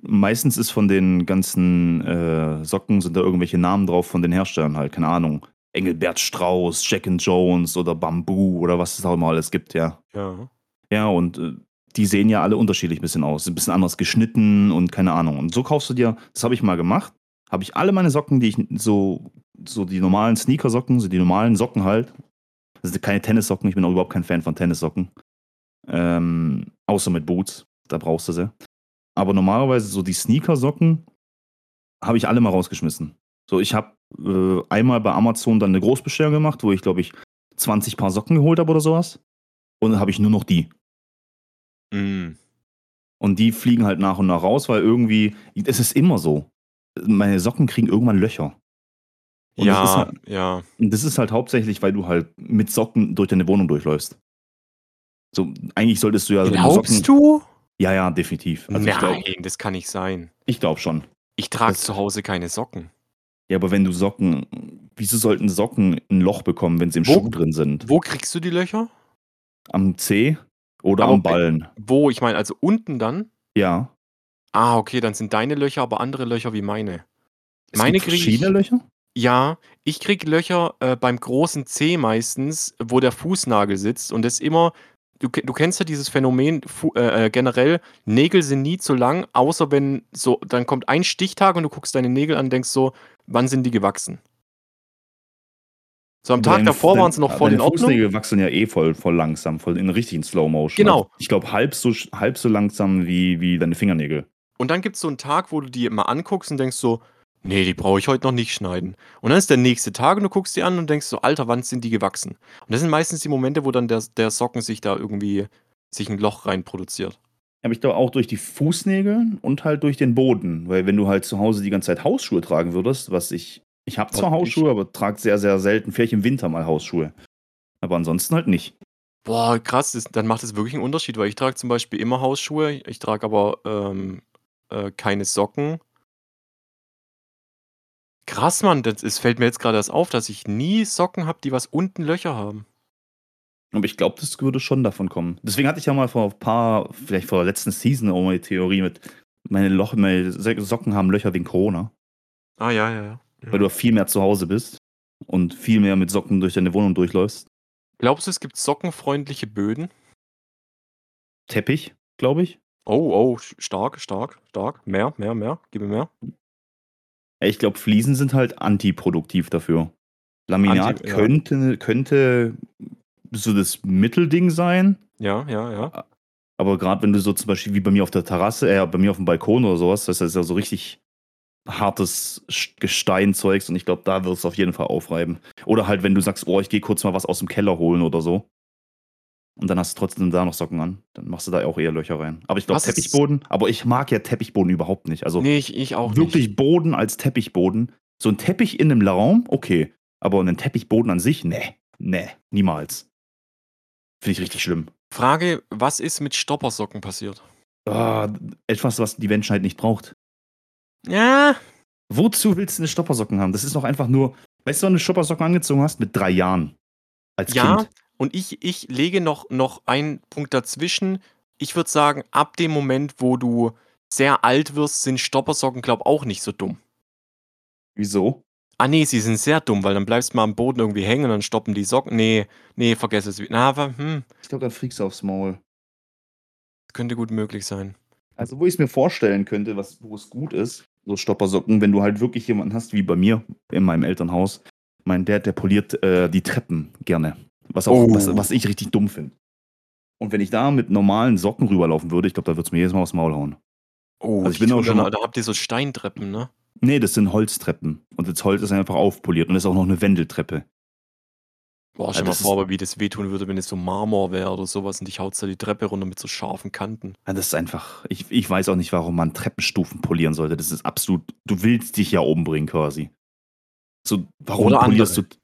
meistens ist von den ganzen äh, Socken sind da irgendwelche Namen drauf von den Herstellern halt, keine Ahnung. Engelbert Strauß, Jack and Jones oder Bamboo oder was es auch immer alles gibt, ja. Ja. Ja, und äh, die sehen ja alle unterschiedlich ein bisschen aus. Sind ein bisschen anders geschnitten und keine Ahnung. Und so kaufst du dir, das habe ich mal gemacht, habe ich alle meine Socken, die ich so, so die normalen Sneakersocken, so die normalen Socken halt. Das sind keine Tennissocken, ich bin auch überhaupt kein Fan von Tennissocken. Ähm, außer mit Boots, da brauchst du sie. Aber normalerweise so die Sneakersocken habe ich alle mal rausgeschmissen. So, ich habe äh, einmal bei Amazon dann eine Großbestellung gemacht, wo ich glaube ich 20 Paar Socken geholt habe oder sowas. Und dann habe ich nur noch die. Mm. Und die fliegen halt nach und nach raus, weil irgendwie, es ist immer so. Meine Socken kriegen irgendwann Löcher. Und das, Ja, halt, ja. und das ist halt hauptsächlich, weil du halt mit Socken durch deine Wohnung durchläufst. So, eigentlich solltest du ja. Glaubst Socken, du? Ja, ja, definitiv. Also ich Nein, glaube das kann nicht sein. ich glaub schon. Ich trage zu Hause keine Socken. Ja, aber wenn du Socken, wieso sollten Socken ein Loch bekommen, wenn sie im Wo- Schuh drin sind? Wo kriegst du die Löcher? Am Zeh oder Aber am Ballen? Wo? Ich meine, also unten dann? Ja. Ah, okay, dann sind deine Löcher aber andere Löcher wie meine. Es Meine gibt krieg ich- verschiedene Löcher? Ja, ich krieg Löcher äh, beim großen C meistens, wo der Fußnagel sitzt und das immer. Du, du kennst ja dieses Phänomen äh, äh, generell, Nägel sind nie zu lang, außer wenn so, dann kommt ein Stichtag und du guckst deine Nägel an und denkst so, wann sind die gewachsen? So am Tag Deine- davor dein- waren sie noch voll in Ordnung. Fußnägel wachsen ja eh voll, voll langsam, voll in richtigen Slow Motion. Genau. Also ich glaube, halb so, halb so langsam wie, wie deine Fingernägel. Und dann gibt es so einen Tag, wo du die mal anguckst und denkst so, nee, die brauche ich heute noch nicht schneiden. Und dann ist der nächste Tag und du guckst die an und denkst so, Alter, wann sind die gewachsen? Und das sind meistens die Momente, wo dann der, der Socken sich da irgendwie sich ein Loch rein produziert. Aber ich glaube auch durch die Fußnägel und halt durch den Boden. Weil wenn du halt zu Hause die ganze Zeit Hausschuhe tragen würdest, was ich. Ich habe zwar Hausschuhe, aber trage sehr, sehr selten, vielleicht im Winter mal Hausschuhe. Aber ansonsten halt nicht. Boah, krass, das, dann macht es wirklich einen Unterschied, weil ich trage zum Beispiel immer Hausschuhe, ich trage aber ähm, äh, keine Socken. Krass, Mann, das, es fällt mir jetzt gerade erst auf, dass ich nie Socken habe, die was unten Löcher haben. Aber ich glaube, das würde schon davon kommen. Deswegen hatte ich ja mal vor ein paar, vielleicht vor der letzten Season auch mal die Theorie mit, meine, Loch, meine Socken haben Löcher wegen Corona. Ah, ja, ja, ja. Weil du viel mehr zu Hause bist und viel mehr mit Socken durch deine Wohnung durchläufst. Glaubst du, es gibt sockenfreundliche Böden? Teppich, glaube ich. Oh, oh, stark, stark, stark. Mehr, mehr, mehr. Gib mir mehr. Ich glaube, Fliesen sind halt antiproduktiv dafür. Laminat Anti- ja. könnte, könnte so das Mittelding sein, Ja, ja, ja. aber gerade wenn du so zum Beispiel wie bei mir auf der Terrasse, äh, bei mir auf dem Balkon oder sowas, das ist ja so richtig hartes Gesteinzeugs und ich glaube, da wird es auf jeden Fall aufreiben. Oder halt, wenn du sagst, oh, ich gehe kurz mal was aus dem Keller holen oder so. Und dann hast du trotzdem da noch Socken an. Dann machst du da auch eher Löcher rein. Aber ich glaube, Teppichboden, aber ich mag ja Teppichboden überhaupt nicht. Also Nee, ich, ich auch wirklich nicht. Boden als Teppichboden. So ein Teppich in einem Raum, okay. Aber einen Teppichboden an sich, nee, nee, niemals. Finde ich richtig schlimm. Frage, was ist mit Stoppersocken passiert? Ah, etwas, was die Menschheit nicht braucht. Ja, Wozu willst du eine Stoppersocken haben? Das ist doch einfach nur, weißt du, wann du eine Stoppersocken angezogen hast? Mit drei Jahren. Als ja. Kind. Und ich, ich lege noch, noch einen Punkt dazwischen. Ich würde sagen, ab dem Moment, wo du sehr alt wirst, sind Stoppersocken, glaube ich, auch nicht so dumm. Wieso? Ah nee, sie sind sehr dumm, weil dann bleibst du mal am Boden irgendwie hängen und dann stoppen die Socken. Nee, nee, vergess es. Na, aber, hm, Ich glaube, dann fliegst du aufs Maul. könnte gut möglich sein. Also, wo ich es mir vorstellen könnte, was, wo es gut ist, so Stoppersocken, wenn du halt wirklich jemanden hast, wie bei mir in meinem Elternhaus. Mein Dad, der poliert äh, die Treppen gerne. Was, auch, Oh. was, was ich richtig dumm finde. Und wenn ich da mit normalen Socken rüberlaufen würde, ich glaube, da würde es mir jedes Mal aufs Maul hauen. Oh, Also ich bin auch schon da, mal- da habt ihr so Steintreppen, ne? Nee, das sind Holztreppen. Und das Holz ist einfach aufpoliert und ist auch noch eine Wendeltreppe. Boah, Ja, stell mal vor, wie das wehtun würde, wenn es so Marmor wäre oder sowas und dich haut da die Treppe runter mit so scharfen Kanten. Ja, das ist einfach, ich, ich weiß auch nicht, warum man Treppenstufen polieren sollte. Das ist absolut, du willst dich ja umbringen quasi. So, warum Oder polierst andere. du.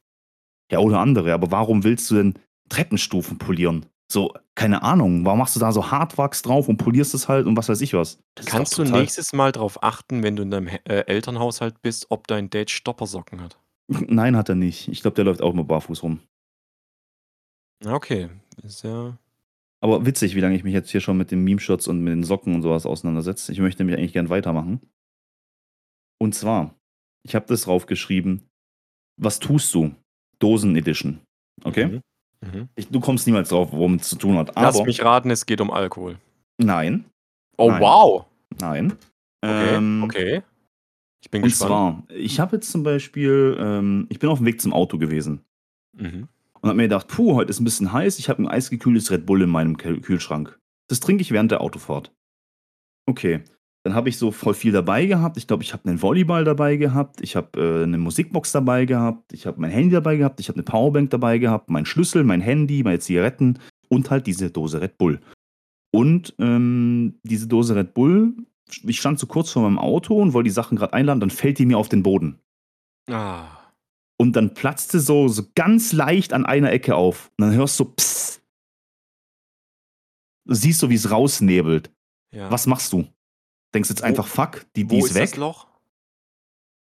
Ja, oder andere, aber warum willst du denn Treppenstufen polieren? So, keine Ahnung, warum machst du da so Hartwachs drauf und polierst es halt und was weiß ich was? Das Kannst du nächstes Mal darauf achten, wenn du in deinem äh, Elternhaushalt bist, ob dein Dad Stoppersocken hat? Nein, hat er nicht. Ich glaube, der läuft auch nur barfuß rum. Okay. Ist ja. Aber witzig, wie lange ich mich jetzt hier schon mit den Meme-Shots und mit den Socken und sowas auseinandersetze. Ich möchte nämlich eigentlich gern weitermachen. Und zwar, ich habe das draufgeschrieben, was tust du? Dosen Edition. Okay? Mhm. Mhm. Ich, du kommst niemals drauf, worum es zu tun hat. Lass Aber mich raten, es geht um Alkohol. nein, Oh, Nein. wow. nein. Okay, Ähm, okay. Ich bin Und gespannt. zwar, ich habe jetzt zum Beispiel, ähm, ich bin auf dem Weg zum Auto gewesen Mhm. und habe mir gedacht, puh, heute ist ein bisschen heiß, ich habe ein eisgekühltes Red Bull in meinem Kühl- Kühlschrank. Das trinke ich während der Autofahrt. Okay, dann habe ich so voll viel dabei gehabt. Ich glaube, ich habe einen Volleyball dabei gehabt, ich habe äh, eine Musikbox dabei gehabt, ich habe mein Handy dabei gehabt, ich habe eine Powerbank dabei gehabt, mein Schlüssel, mein Handy, meine Zigaretten und halt diese Dose Red Bull. Und ähm, diese Dose Red Bull, ich stand so kurz vor meinem Auto und wollte die Sachen gerade einladen, dann fällt die mir auf den Boden. Ah. Und dann platzte so, so ganz leicht an einer Ecke auf. Und dann hörst du Psst. Du siehst so, wie es rausnebelt. Ja. Was machst du? Denkst jetzt Wo- einfach, fuck, die, die Wo ist ist weg. das Loch?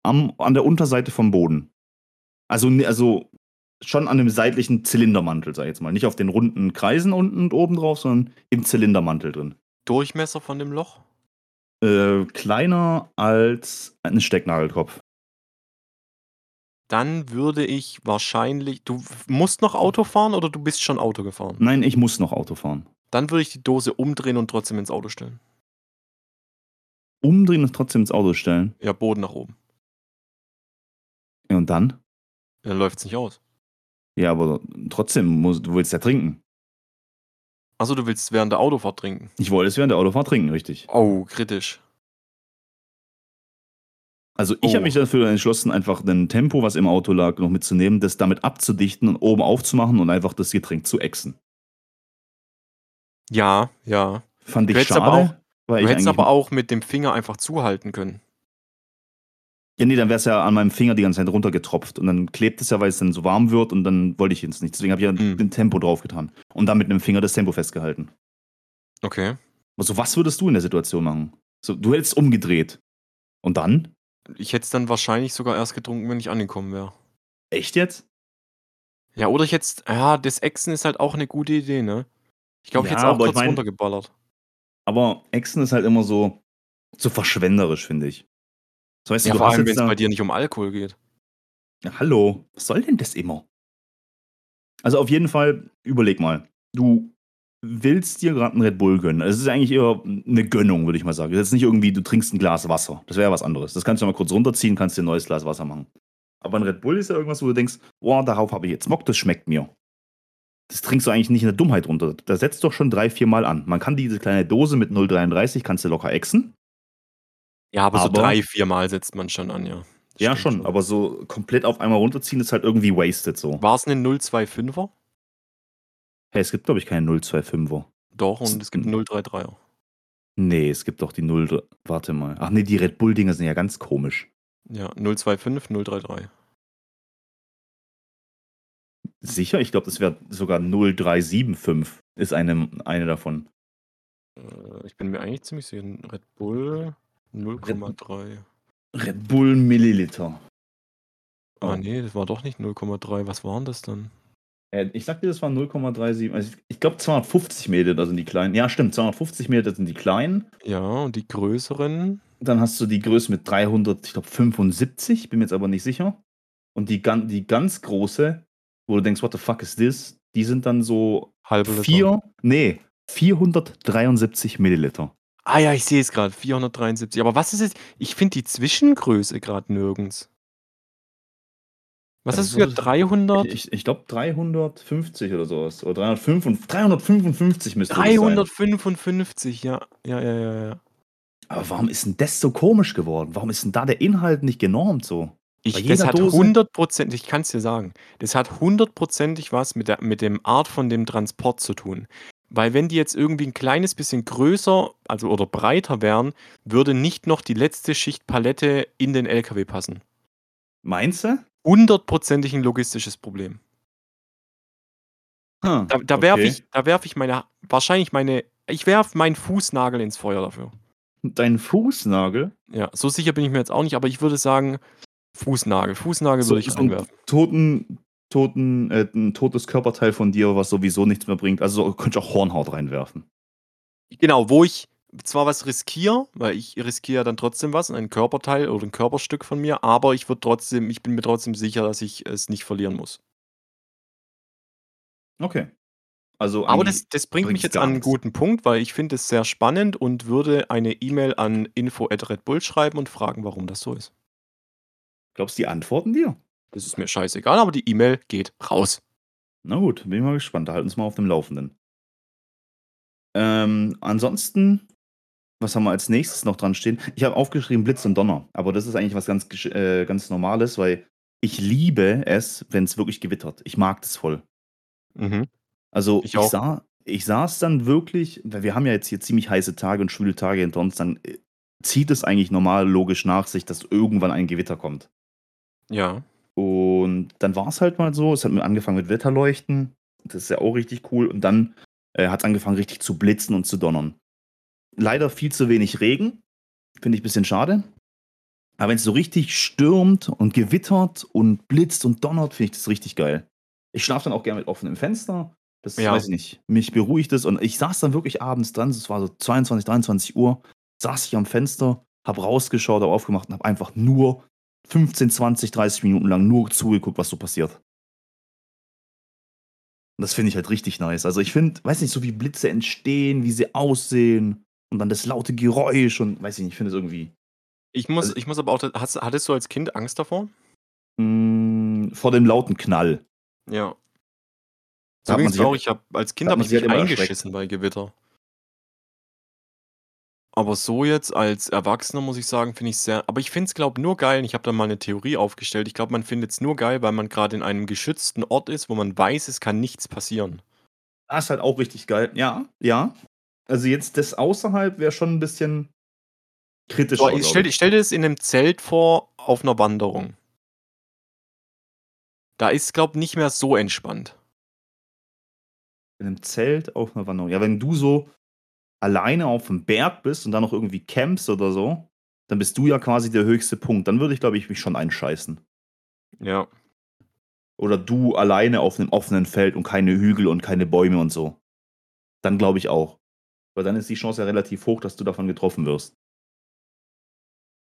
Am, an der Unterseite vom Boden. Also, also schon an dem seitlichen Zylindermantel, sag ich jetzt mal. Nicht auf den runden Kreisen unten und oben drauf, sondern im Zylindermantel drin. Durchmesser von dem Loch? Äh, kleiner als ein Stecknagelkopf. Dann würde ich wahrscheinlich. Du musst noch Auto fahren oder du bist schon Auto gefahren? Nein, ich muss noch Auto fahren. Dann würde ich die Dose umdrehen und trotzdem ins Auto stellen. Umdrehen und trotzdem ins Auto stellen. Ja, Boden nach oben. Ja, und dann? Dann läuft es nicht aus. Ja, aber trotzdem, musst, du willst ja trinken. Achso, du willst während der Autofahrt trinken. Ich wollte es während der Autofahrt trinken, richtig. Oh, kritisch. Also ich Oh. habe mich dafür entschlossen, einfach ein Tempo, was im Auto lag, noch mitzunehmen, das damit abzudichten und oben aufzumachen und einfach das Getränk zu exen. Ja, ja. Fand ich schade, weil du ich hättest aber auch mit dem Finger einfach zuhalten können. Ja, ne, dann wär's ja an meinem Finger die ganze Zeit runtergetropft und dann klebt es ja, weil es dann so warm wird und dann wollte ich jetzt nicht. Deswegen habe ich ja Mhm. ein Tempo draufgetan und dann mit 'nem Finger das Tempo festgehalten. Okay. Also, was würdest du in der Situation machen? So, du hättest umgedreht. Und dann? Ich hätte es dann wahrscheinlich sogar erst getrunken, wenn ich angekommen wäre. Echt jetzt? Ja, oder ich hätte ja, das Echsen ist halt auch 'ne gute Idee, ne? Ich glaube, ich hätte Ja, es auch aber ich kurz meine runtergeballert. Aber Echsen ist halt immer so so verschwenderisch, finde ich. So, weißt Ja, du vor allem, wenn's da bei dir nicht um Alkohol geht. Ja, hallo, was soll denn das immer? Also, auf jeden Fall, überleg mal. Du willst dir grad 'n Red Bull gönnen. Es ist eigentlich eher 'ne Gönnung, würde ich mal sagen. Das ist jetzt nicht irgendwie, du trinkst 'n Glas Wasser. Das wäre ja was anderes. Das kannst du mal kurz runterziehen, kannst dir 'n neues Glas Wasser machen. Aber 'n Red Bull ist ja irgendwas, wo du denkst: „Boah, darauf habe ich jetzt Bock, das schmeckt mir.“ Das trinkst du eigentlich nicht in der Dummheit runter. Da setzt doch schon 3, 4 Mal an. Man kann diese kleine Dose mit 0,33 kannst du locker exen. Ja, aber so Aber 3, 4 Mal setzt man schon an, ja. Ja, Stimmt schon, schon. aber so komplett auf einmal runterziehen ist halt irgendwie wasted so. War's 'ne 0,25er? Hey, es gibt, glaube ich, keine 0,25er. Doch, und es gibt 'n 0,33er. Ne, es gibt doch die 0 dr warte mal. Ach ne, die Red Bull Dinger sind ja ganz komisch. Ja, 0,25, 0,33. Sicher? Ich glaube, das wäre sogar 0,375 ist eine eine davon. Äh, ich bin mir eigentlich ziemlich sicher, Red Bull Red 0,3. Red Bull Milliliter. Ah, Oh. ne, das war doch nicht 0,3. Was waren das dann? Äh, ich dir, das waren 0,37 also, ich glaube 250 Milliliter sind die kleinen. Ja, stimmt, 250 Milliliter sind die kleinen. Ja, und die größeren? Dann hast du die Größe mit 300, ich glaube 75, bin mir jetzt aber nicht sicher. Und die die ganz große, wo du denkst: „What the fuck is this?“ Die sind dann so Halbe Liter. 4 ne, 473 Milliliter. Ah ja, ich sehe es grad, 473. Aber was ist jetzt ich finde die Zwischengröße grad nirgends. Was Also, hast du gesagt? 300? Ich ich glaube 350 oder so was oder 305 355 müsste das sein. 355, ja. Ja, ja, ja, ja. Aber warum ist 'n das so komisch geworden? Warum ist 'n da der Inhalt nicht genormt so? Ich das hat? 100 ich kann's dir sagen, das hat hundertprozentig was mit der mit dem Art von dem Transport zu tun. Weil wenn die jetzt irgendwie 'n kleines bisschen größer, also oder breiter wären, würde nicht noch die letzte Schicht Palette in den LKW passen. Meinst du? Hundertprozentig 'n logistisches Problem. Ha, Da da werfe okay. ich da werfe ich meine wahrscheinlich meine ich werfe meinen Fußnagel ins Feuer dafür. Dein Fußnagel? Ja, so sicher bin ich mir jetzt auch nicht, aber ich würde sagen, Fußnagel. Fußnagel würde ich so 'n reinwerfen. toten toten äh, 'n totes Körperteil von dir, was sowieso nichts mehr bringt. Also, so könnte ich auch Hornhaut reinwerfen. Genau, wo ich zwar was riskiere, weil ich riskiere ja dann trotzdem was, ein Körperteil oder 'n Körperstück von mir, aber ich würde trotzdem ich bin mir trotzdem sicher, dass ich es nicht verlieren muss. Okay. Also, Aber das das bringt mich jetzt an 'n nix. guten Punkt, weil ich finde es sehr spannend und würde eine E-Mail an info@redbull schreiben und fragen, warum das so ist. Glaubst du, die antworten dir? Das ist mir scheißegal, aber die E-Mail geht raus. Na gut, bin ich mal gespannt. Da halt uns mal auf dem Laufenden. Ähm, ansonsten, was haben wir als Nächstes noch dran stehen? Ich habe aufgeschrieben Blitz und Donner, aber das ist eigentlich was ganz äh, ganz Normales, weil ich liebe es, wenn's wirklich gewittert. Ich mag das voll. Mhm. Also, Ich ich sah ich saß dann wirklich weil wir haben ja jetzt hier ziemlich heiße Tage und schwüle Tage hinter uns, dann, äh, zieht es eigentlich normal logisch nach sich, dass irgendwann ein Gewitter kommt. Ja. Und dann war's halt mal so, es hat angefangen mit Wetterleuchten. Das ist ja auch richtig cool. Und dann, äh, hat's angefangen, richtig zu blitzen und zu donnern. Leider viel zu wenig Regen, finde ich bisschen schade. Aber wenn's so richtig stürmt und gewittert und blitzt und donnert, finde ich das richtig geil. Ich schlafe dann auch gerne mit offenem Fenster. Das Ja. weiß ich nicht, mich beruhigt es und ich saß dann wirklich abends dran, es war so 22:00, 23:00, saß ich am Fenster, habe rausgeschaut, habe aufgemacht und habe einfach nur 15, 20, 30 Minuten lang nur zugeguckt, was so passiert. Und das finde ich halt richtig nice. Also, ich finde weiß nicht, so wie Blitze entstehen, wie sie aussehen und dann das laute Geräusch und weiß ich nicht, ich finde es irgendwie Ich muss Also ich muss aber auch hast hattest du als Kind Angst davor? Hm, vor dem lauten Knall. Ja. So sich mir halt auch. Ich habe als Kind habe ich halt mich erschreckt. eingeschissen bei Gewitter. Aber so jetzt als Erwachsener muss ich sagen, finde ich's sehr aber ich finde es, glaube nur geil ich habe da mal 'ne Theorie aufgestellt. Ich glaube, man findet's nur geil, weil man grad in einem geschützten Ort ist, wo man weiß, es kann nichts passieren. Das ist halt auch richtig geil. Ja, ja. Also jetzt das außerhalb wäre schon ein bisschen kritischer, So, glaube stell, ich. stell dir das in einem Zelt vor auf einer Wanderung. Da ist, glaube ich, nicht mehr so entspannt. In einem Zelt auf einer Wanderung. Ja, wenn du so alleine auf dem Berg bist und dann noch irgendwie campst oder so, dann bist du ja quasi der höchste Punkt. Dann würde ich, glaube ich, mich schon einscheißen. Ja. Oder du alleine auf einem offenen Feld und keine Hügel und keine Bäume und so. Dann glaube ich auch. Weil dann ist die Chance ja relativ hoch, dass du davon getroffen wirst.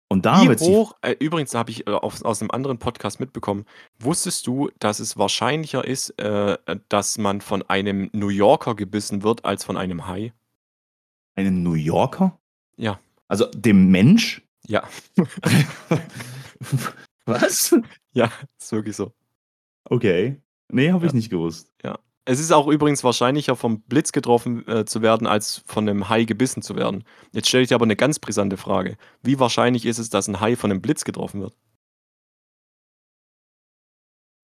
Und da Wie hoch, äh, übrigens habe ich äh, auf, aus einem anderen Podcast mitbekommen, wusstest du, dass es wahrscheinlicher ist, äh, dass man von einem New Yorker gebissen wird, als von einem Hai? Einen New Yorker? Ja. Also dem Mensch? Ja. Was? Ja, ist wirklich so. Okay. Nee, habe ich Ja. nicht gewusst. Es ist auch übrigens wahrscheinlicher, vom Blitz getroffen äh, zu werden, als von einem Hai gebissen zu werden. Jetzt stelle ich dir aber eine ganz brisante Frage. Wie wahrscheinlich ist es, dass ein Hai von einem Blitz getroffen wird?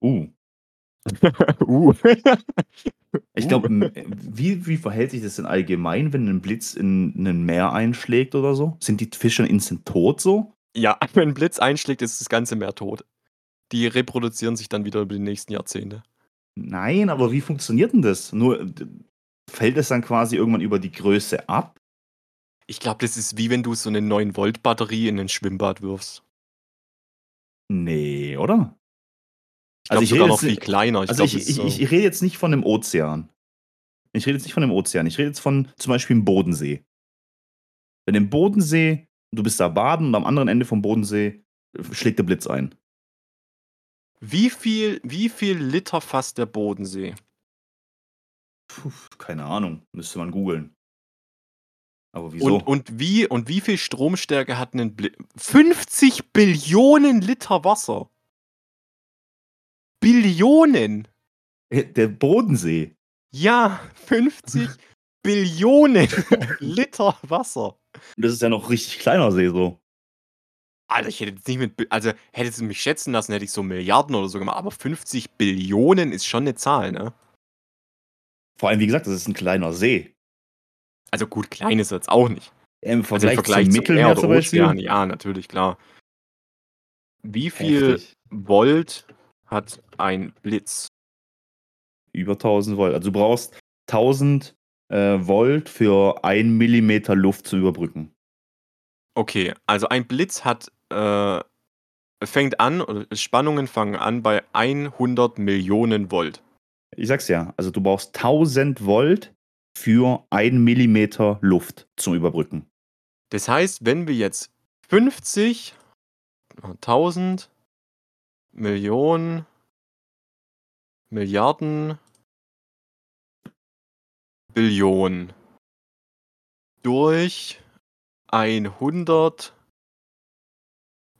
Uh. uh. Ich Uh. glaube, wie, wie verhält sich das denn allgemein, wenn ein Blitz in ein Meer einschlägt oder so? Sind die Fische instant tot so? Ja, wenn ein Blitz einschlägt, ist das ganze Meer tot. Die reproduzieren sich dann wieder über die nächsten Jahrzehnte. Nein, aber wie funktioniert denn das? Nur fällt es dann quasi irgendwann über die Größe ab? Ich glaube, das ist wie wenn du so eine 9-Volt-Batterie in ein Schwimmbad wirfst. Nee, oder? Ich Also ich sogar rede noch jetzt viel nicht- kleiner. Ich Also glaub, ich, ich, so- ich, ich rede jetzt nicht von einem Ozean. Ich rede jetzt nicht von einem Ozean. Ich rede jetzt von zum Beispiel dem Bodensee. Wenn im Bodensee, du bist da baden und am anderen Ende vom Bodensee äh, schlägt der Blitz ein. wie, viel, wie viel Liter fasst der Bodensee? Puh, keine Ahnung, müsste man googeln. Aber wieso? Und, und, wie, und wie viel Stromstärke hat ein Blitz? 50 Billionen Liter Wasser. Billionen. Äh, der Bodensee. Ja, 50 Billionen Liter Wasser. Und das ist ja noch richtig kleiner See so. Alter, ich hätte jetzt nicht mit, also hättest du mich schätzen lassen, hätte ich so Milliarden oder so gemacht, aber 50 Billionen ist schon eine Zahl, ne? Vor allem, wie gesagt, das ist ein kleiner See. Also gut, klein ist er jetzt auch nicht. Im Also Vergleich, im Vergleich zum zum Mittelmeer zum oder. Ozean, ja, natürlich, klar. Wie viel Heftig. Volt hat ein Blitz? Über 1000 Volt. Also du brauchst 1000 äh, Volt für 1 Millimeter Luft zu überbrücken. Okay, also ein Blitz hat, äh, fängt an, oder Spannungen fangen an bei 100 Millionen Volt. Ich sag's ja, also du brauchst 1000 Volt für 1 Millimeter Luft zum Überbrücken. Das heißt, wenn wir jetzt 50, 1000 Millionen, Milliarden, Billionen. Durch 100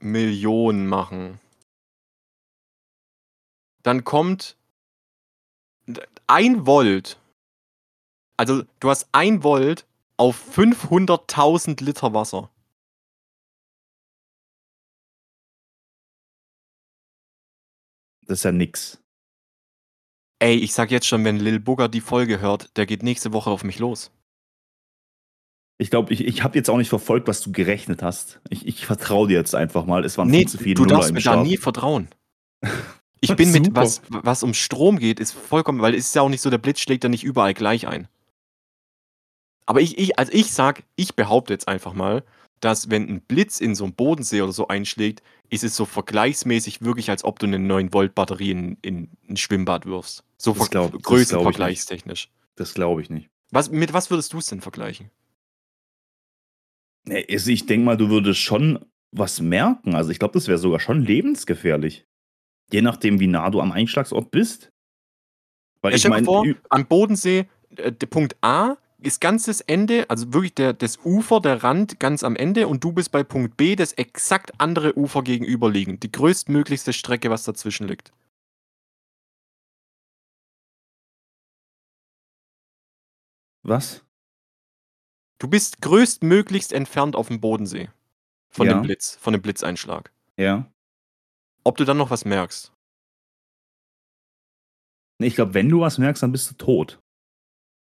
Millionen machen, dann kommt ein Volt, also du hast ein Volt auf 500.000 Liter Wasser. Das ist ja nix. Ey, ich sag jetzt schon, wenn Lil Booger die Folge hört, der geht nächste Woche auf mich los. Ich glaube, ich, ich habe jetzt auch nicht verfolgt, was du gerechnet hast. Ich, ich vertraue dir jetzt einfach mal. Es waren Nee, viel zu viele du Nuller darfst mir da nie vertrauen. Ich bin mit, was, was um Strom geht, ist vollkommen, weil es ist ja auch nicht so, der Blitz schlägt ja nicht überall gleich ein. Aber ich, ich, also ich sag, ich behaupte jetzt einfach mal, dass wenn ein Blitz in so einen Bodensee oder so einschlägt, ist es so vergleichsmäßig wirklich, als ob du eine 9-Volt-Batterie in, in ein Schwimmbad wirfst. So Das glaub- größenvergleichstechnisch. Das glaube ich nicht. Was, mit was würdest du es denn vergleichen? Ich denke mal, du würdest schon was merken. Also ich glaube, das wäre sogar schon lebensgefährlich. Je nachdem, wie nah du am Einschlagsort bist. Weil Ja, ich stell dir meine, vor, am Bodensee, äh, der Punkt A ist ganz das Ende, also wirklich der, das Ufer, der Rand ganz am Ende und du bist bei Punkt B, das exakt andere Ufer gegenüberliegend. Die größtmöglichste Strecke, was dazwischen liegt. was? Du bist größtmöglichst entfernt auf dem Bodensee. Von Ja. dem Blitz, von dem Blitzeinschlag. Ja. Ob du dann noch was merkst? Ich glaube, wenn du was merkst, dann bist du tot.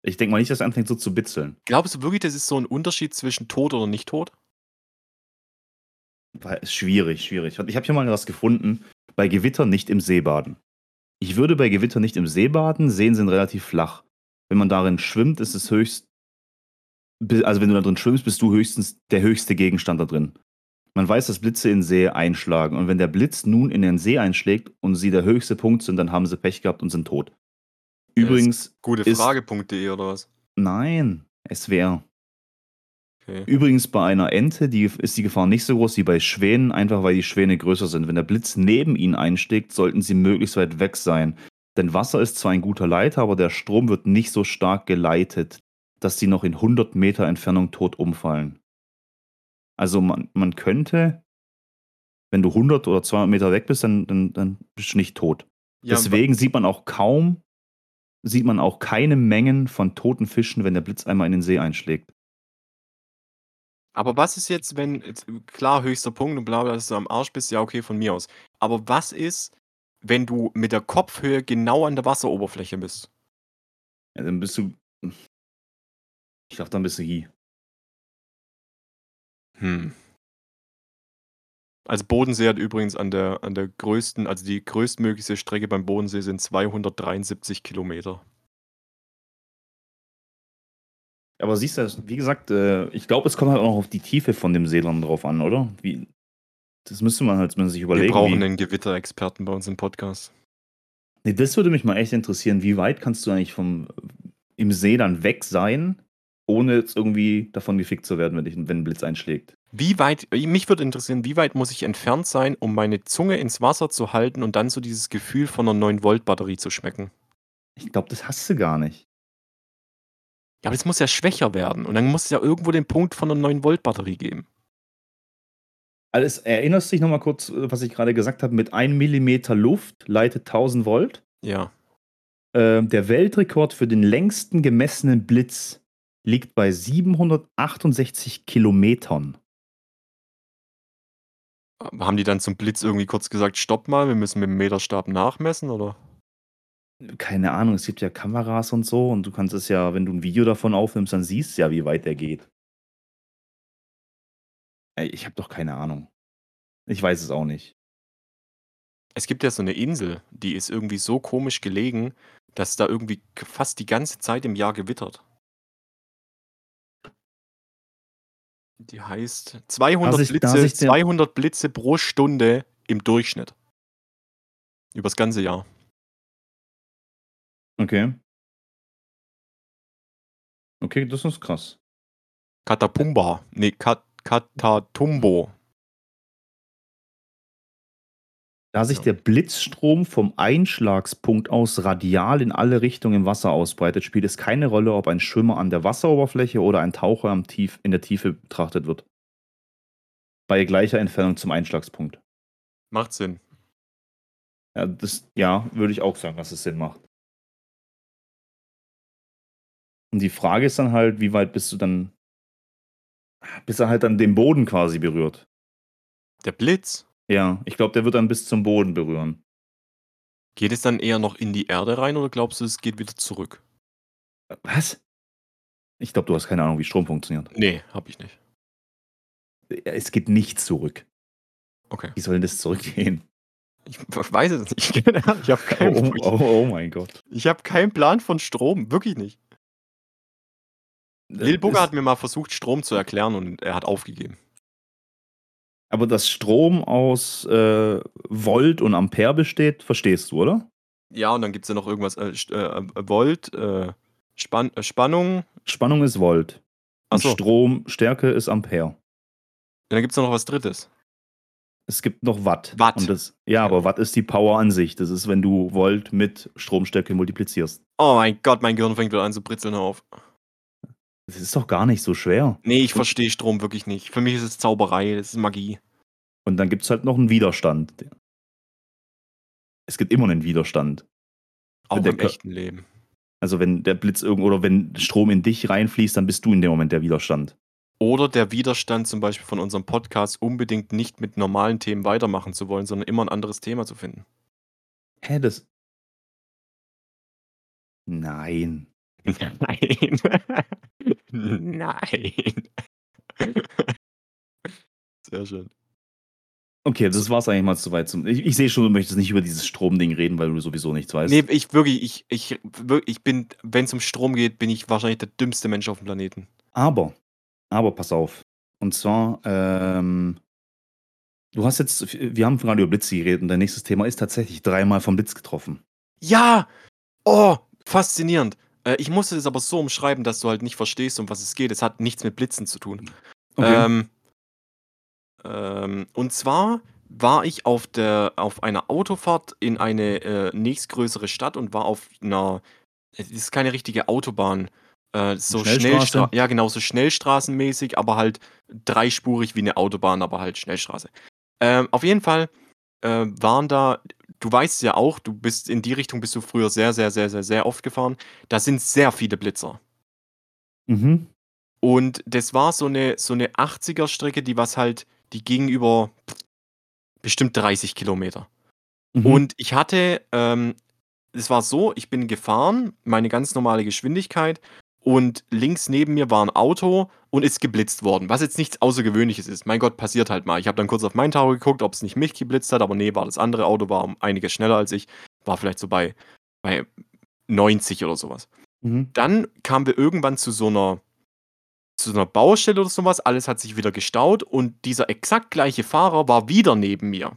Ich denke mal nicht, dass er anfängt so zu bitzeln. Glaubst du wirklich, das ist so ein Unterschied zwischen tot oder nicht tot? Schwierig, schwierig. Ich habe hier mal was gefunden. Bei Gewitter nicht im See baden. Ich würde bei Gewitter nicht im See baden. Seen sind relativ flach. Wenn man darin schwimmt, ist es höchst. Also, wenn du da drin schwimmst, bist du höchstens der höchste Gegenstand da drin. Man weiß, dass Blitze in See einschlagen. Und wenn der Blitz nun in den See einschlägt und sie der höchste Punkt sind, dann haben sie Pech gehabt und sind tot. Übrigens. Gutefrage.de oder was? Nein, es wäre. Okay. Übrigens bei einer Ente die, ist die Gefahr nicht so groß wie bei Schwänen, einfach weil die Schwäne größer sind. Wenn der Blitz neben ihnen einschlägt, sollten sie möglichst weit weg sein. Denn Wasser ist zwar ein guter Leiter, aber der Strom wird nicht so stark geleitet, dass sie noch in 100 Meter Entfernung tot umfallen. Also man, man könnte, wenn du 100 oder 200 Meter weg bist, dann, dann, dann bist du nicht tot. Ja, Deswegen sieht man auch kaum, sieht man auch keine Mengen von toten Fischen, wenn der Blitz einmal in den See einschlägt. Aber was ist jetzt, wenn, jetzt, klar, höchster Punkt und bla bla, dass du am Arsch bist, ja, okay, von mir aus. Aber was ist, wenn du mit der Kopfhöhe genau an der Wasseroberfläche bist? Ja, dann bist du. Ich glaube, dann bist du hier. Hm. Also Bodensee hat übrigens an der, an der größten, also die größtmögliche Strecke beim Bodensee sind 273 Kilometer. Aber siehst du, wie gesagt, äh, ich glaube, es kommt halt auch noch auf die Tiefe von dem See dann drauf an, oder? Wie, das müsste man halt sich überlegen. Wir brauchen wie, einen Gewitterexperten bei uns im Podcast. nee, das würde mich mal echt interessieren. Wie weit kannst du eigentlich vom im See dann weg sein, ohne jetzt irgendwie davon gefickt zu werden, wenn, dich, wenn ein Blitz einschlägt? Wie weit, mich würde interessieren, wie weit muss ich entfernt sein, um meine Zunge ins Wasser zu halten und dann so dieses Gefühl von einer 9-Volt-Batterie zu schmecken? Ich glaube, das hast du gar nicht. Ja, aber es muss ja schwächer werden und dann muss es ja irgendwo den Punkt von einer 9-Volt-Batterie geben. Alles, erinnerst du dich nochmal kurz, äh, was ich gerade gesagt habe, mit 1 mm Luft leitet 1000 Volt? Ja. Ähm, der Weltrekord für den längsten gemessenen Blitz liegt bei 768 Kilometern. Haben die dann zum Blitz irgendwie kurz gesagt, stopp mal, wir müssen mit dem Meterstab nachmessen, oder? Keine Ahnung, es gibt ja Kameras und so und du kannst es ja, wenn du ein Video davon aufnimmst, dann siehst du ja, wie weit der geht. Ey, ich habe doch keine Ahnung. Ich weiß es auch nicht. Es gibt ja so eine Insel, die ist irgendwie so komisch gelegen, dass da irgendwie fast die ganze Zeit im Jahr gewittert. Die heißt 200 Darf ich- Blitze, ich dir- 200 Blitze pro Stunde im Durchschnitt. Übers ganze Jahr. Okay. Okay, das ist krass. Katapumba. Nee, Kat Katatumbo. Da sich der Blitzstrom vom Einschlagspunkt aus radial in alle Richtungen im Wasser ausbreitet, spielt es keine Rolle, ob ein Schwimmer an der Wasseroberfläche oder ein Taucher am Tief, in der Tiefe betrachtet wird. Bei gleicher Entfernung zum Einschlagspunkt. Macht Sinn. Ja, das, ja, würde ich auch sagen, dass es Sinn macht. Und die Frage ist dann halt, wie weit bist du dann, bis er halt dann den Boden quasi berührt. Der Blitz. Ja, ich glaube, der wird dann bis zum Boden berühren. Geht es dann eher noch in die Erde rein oder glaubst du, es geht wieder zurück? Was? Ich glaube, du hast keine Ahnung, wie Strom funktioniert. Nee, hab ich nicht. Es geht nicht zurück. Okay. Wie soll denn das zurückgehen? Ich weiß es nicht. Ahnung, Ich habe keinen, Oh, oh, oh mein Gott. ich hab keinen Plan von Strom. Wirklich nicht. Lil Bugger hat mir mal versucht, Strom zu erklären und er hat aufgegeben. Aber dass Strom aus äh, Volt und Ampere besteht, verstehst du, oder? Ja, und dann gibt es ja noch irgendwas, äh, St- äh, Volt, äh, Spann äh, Spannung. Spannung ist Volt. Und Achso, Stromstärke ist Ampere. und dann gibt es noch was Drittes. Es gibt noch Watt. Watt. Und das, ja, aber Watt ist die Power an sich. Das ist, wenn du Volt mit Stromstärke multiplizierst. Oh mein Gott, mein Gehirn fängt wieder an zu britzeln auf. Das ist doch gar nicht so schwer. Nee, ich verstehe Strom wirklich nicht. Für mich ist es Zauberei, das ist Magie. Und dann gibt es halt noch einen Widerstand. Es gibt immer einen Widerstand. Auch im echten Leben. Also wenn der Blitz irgendwo oder wenn Strom in dich reinfließt, dann bist du in dem Moment der Widerstand. Oder der Widerstand zum Beispiel von unserem Podcast, unbedingt nicht mit normalen Themen weitermachen zu wollen, sondern immer ein anderes Thema zu finden. Hä, das. Nein. Nein. Nein. Sehr schön. Okay, das war's eigentlich mal soweit zum ich ich sehe schon, du möchtest nicht über dieses Stromding reden, weil du sowieso nichts weißt. Ne, ich wirklich ich ich ich bin wenn's um Strom geht, bin ich wahrscheinlich der dümmste Mensch aufm Planeten. Aber aber pass auf. Und zwar, ähm du hast jetzt wir haben gerade über Blitze geredet und dein nächstes Thema ist tatsächlich dreimal vom Blitz getroffen. Ja! Oh, faszinierend. Äh, ich musste das aber so umschreiben, dass du halt nicht verstehst, um was es geht. Es hat nichts mit Blitzen zu tun. Okay. Ähm ähm, und zwar war ich auf der auf einer Autofahrt in eine, äh, nächstgrößere Stadt und war auf 'ner es ist keine richtige Autobahn, äh, so Schnellstra Schnellstraße? ja genau, so schnellstraßenmäßig, aber halt dreispurig wie 'ne Autobahn, aber halt Schnellstraße. Ähm, auf jeden Fall, äh, waren da du weißt ja auch, du bist in die Richtung bist du früher sehr, sehr, sehr, sehr, sehr oft gefahren. Da sind sehr viele Blitzer. Mhm. Und das war so 'ne so 'ne 80er Strecke, die was halt die ging über bestimmt 30 Kilometer. Mhm. Und ich hatte, ähm es war so, ich bin gefahren, meine ganz normale Geschwindigkeit und links neben mir war 'n Auto und ist geblitzt worden, was jetzt nichts Außergewöhnliches ist. Mein Gott, passiert halt mal. Ich habe dann kurz auf mein Tacho geguckt, ob's nicht mich geblitzt hat, aber ne, war das andere Auto, war um einiges schneller als ich, war vielleicht so bei bei 90 oder so was. Mhm. Dann kamen wir irgendwann zu so 'ner zu 'ner Baustelle oder so was. Alles hat sich wieder gestaut und dieser exakt gleiche Fahrer war wieder neben mir.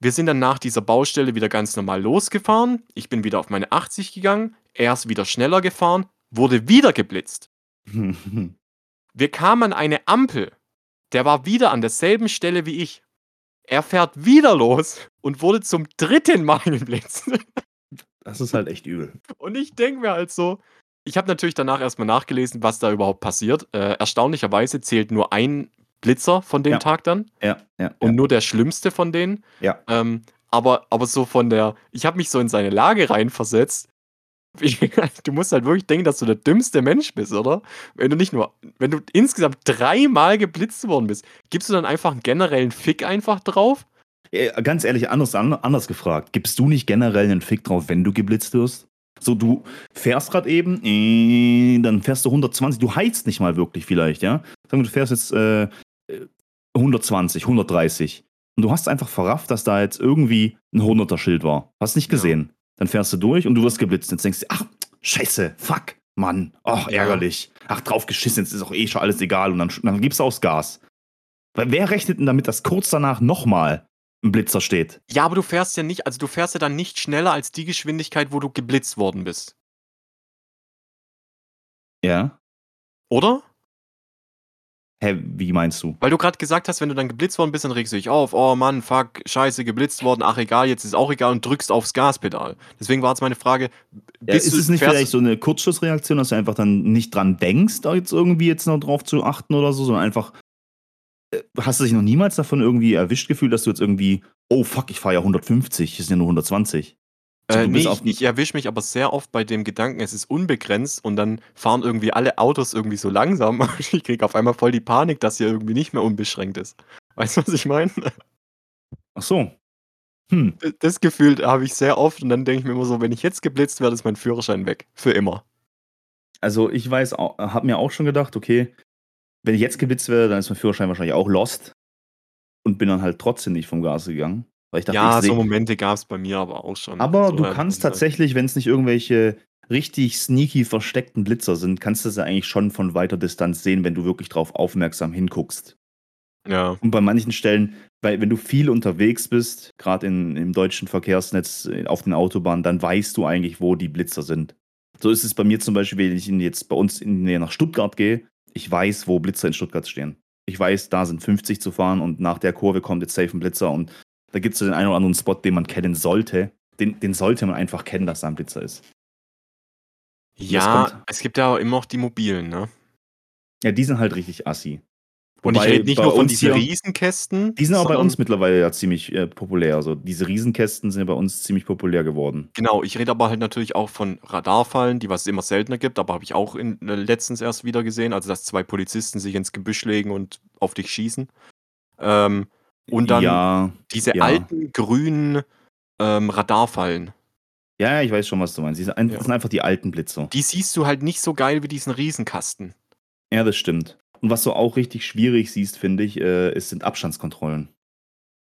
Wir sind dann nach dieser Baustelle wieder ganz normal losgefahren. Ich bin wieder auf meine 80 gegangen. Er ist wieder schneller gefahren, wurde wieder geblitzt. Wir kamen an eine Ampel. Der war wieder an derselben Stelle wie ich. Er fährt wieder los und wurde zum 3. Mal geblitzt. Das ist halt echt übel. Und ich denke mir halt so ich habe natürlich danach erst mal nachgelesen, was da überhaupt passiert. Äh, erstaunlicherweise zählt nur 1 Blitzer von dem Ja. Tag dann Ja, ja, und ja. nur der schlimmste von denen. Ja. Ähm, aber aber so von der ich habe mich so in seine Lage reinversetzt. Du musst halt wirklich denken, dass du der dümmste Mensch bist, oder? Wenn du nicht nur wenn du insgesamt dreimal geblitzt worden bist, gibst du dann einfach 'n generellen Fick einfach drauf? Äh, ganz ehrlich, anders an anders gefragt. Gibst du nicht generell 'nen Fick drauf, wenn du geblitzt wirst? So, du fährst grad eben, äh, dann fährst du 120, du heizt nicht mal wirklich vielleicht, ja? Sagen wir, du fährst jetzt, äh, äh, 120, 130 und du hast einfach verrafft, dass da jetzt irgendwie 'n 100er Schild war. Hast nicht Ja. Dann fährst du durch und du wirst geblitzt. Jetzt denkst du: „Ach, Scheiße, fuck, Mann, ach, Ja. ärgerlich. Ach, drauf geschissen, jetzt ist auch eh schon alles egal“ und dann dann gibst du aufs Gas. Weil wer rechnet denn damit, dass kurz danach noch mal 'n Blitzer steht? Ja, aber du fährst ja nicht also, du fährst ja dann nicht schneller als die Geschwindigkeit, wo du geblitzt worden bist. Ja. Oder? Hä, wie meinst du? Weil du grad gesagt hast, wenn du dann geblitzt worden bist, dann regst du dich auf: „Oh Mann, fuck, scheiße, geblitzt worden. Ach egal, jetzt ist auch egal“ und drückst aufs Gaspedal. Deswegen war jetzt meine Frage, Ja, ist es nicht vielleicht so 'ne Kurzschlussreaktion, dass du einfach dann nicht dran denkst, da jetzt irgendwie jetzt noch drauf zu achten oder so, sondern einfach äh, hast du dich noch niemals davon irgendwie erwischt gefühlt, dass du jetzt irgendwie: „Oh fuck, ich fahre ja 150, es sind ja nur 120?“ So, Äh, ne, bist ich ich erwische mich aber sehr oft bei dem Gedanken, es ist unbegrenzt und dann fahren irgendwie alle Autos irgendwie so langsam. Ich kriege auf einmal voll die Panik, dass hier irgendwie nicht mehr unbeschränkt ist. Weißt du, was ich meine? Ach so. Hm. Das Gefühl habe ich sehr oft und dann denke ich mir immer so: „Wenn ich jetzt geblitzt werde, ist mein Führerschein weg. Für immer.“ Also, ich weiß habe mir auch schon gedacht: „Okay, wenn ich jetzt geblitzt werde, dann ist mein Führerschein wahrscheinlich auch lost.“ Und bin dann halt trotzdem nicht vom Gas gegangen, dachte, Ja, so Momente gab's bei mir aber auch schon. Aber So du halt kannst tatsächlich, wenn's nicht irgendwelche richtig sneaky versteckten Blitzer sind, kannst du sie eigentlich schon von weiter Distanz sehen, wenn du wirklich drauf aufmerksam hinguckst. Ja. Und bei manchen Stellen weil wenn du viel unterwegs bist, grad in im deutschen Verkehrsnetz, äh, auf den Autobahnen, dann weißt du eigentlich, wo die Blitzer sind. So ist es bei mir zum Beispiel, wenn ich jetzt bei uns in die Nähe nach Stuttgart gehe, ich weiß, wo Blitzer in Stuttgart stehen. Ich weiß, da sind 50 zu fahren und nach der Kurve kommt jetzt safe 'n Blitzer und da gibt's so den einen oder anderen Spot, den man kennen sollte. Den den sollte man einfach kennen, dass da 'n Blitzer ist. Ja, es gibt ja auch immer noch die mobilen, ne? Ja, die sind halt richtig assi. Und ich rede nicht nur von diesen Riesenkästen, die sind aber bei uns mittlerweile ja ziemlich, äh, populär. Also, diese Riesenkästen sind ja bei uns ziemlich populär geworden. Genau, ich rede aber halt natürlich auch von Radarfallen, die was es immer seltener gibt, aber habe ich auch in äh, letztens erst wieder gesehen, also, dass 2 Polizisten sich ins Gebüsch legen und auf dich schießen. Ähm, und dann Ja, diese ja. alten grünen, ähm, Radarfallen. Ja, ja, ich weiß schon, was du meinst. Die sind, Ja. das sind einfach die alten Blitzer. Die siehst du halt nicht so geil wie diesen Riesenkasten. Ja, das stimmt. Und was du auch richtig schwierig siehst, finde ich, äh, es sind Abstandskontrollen.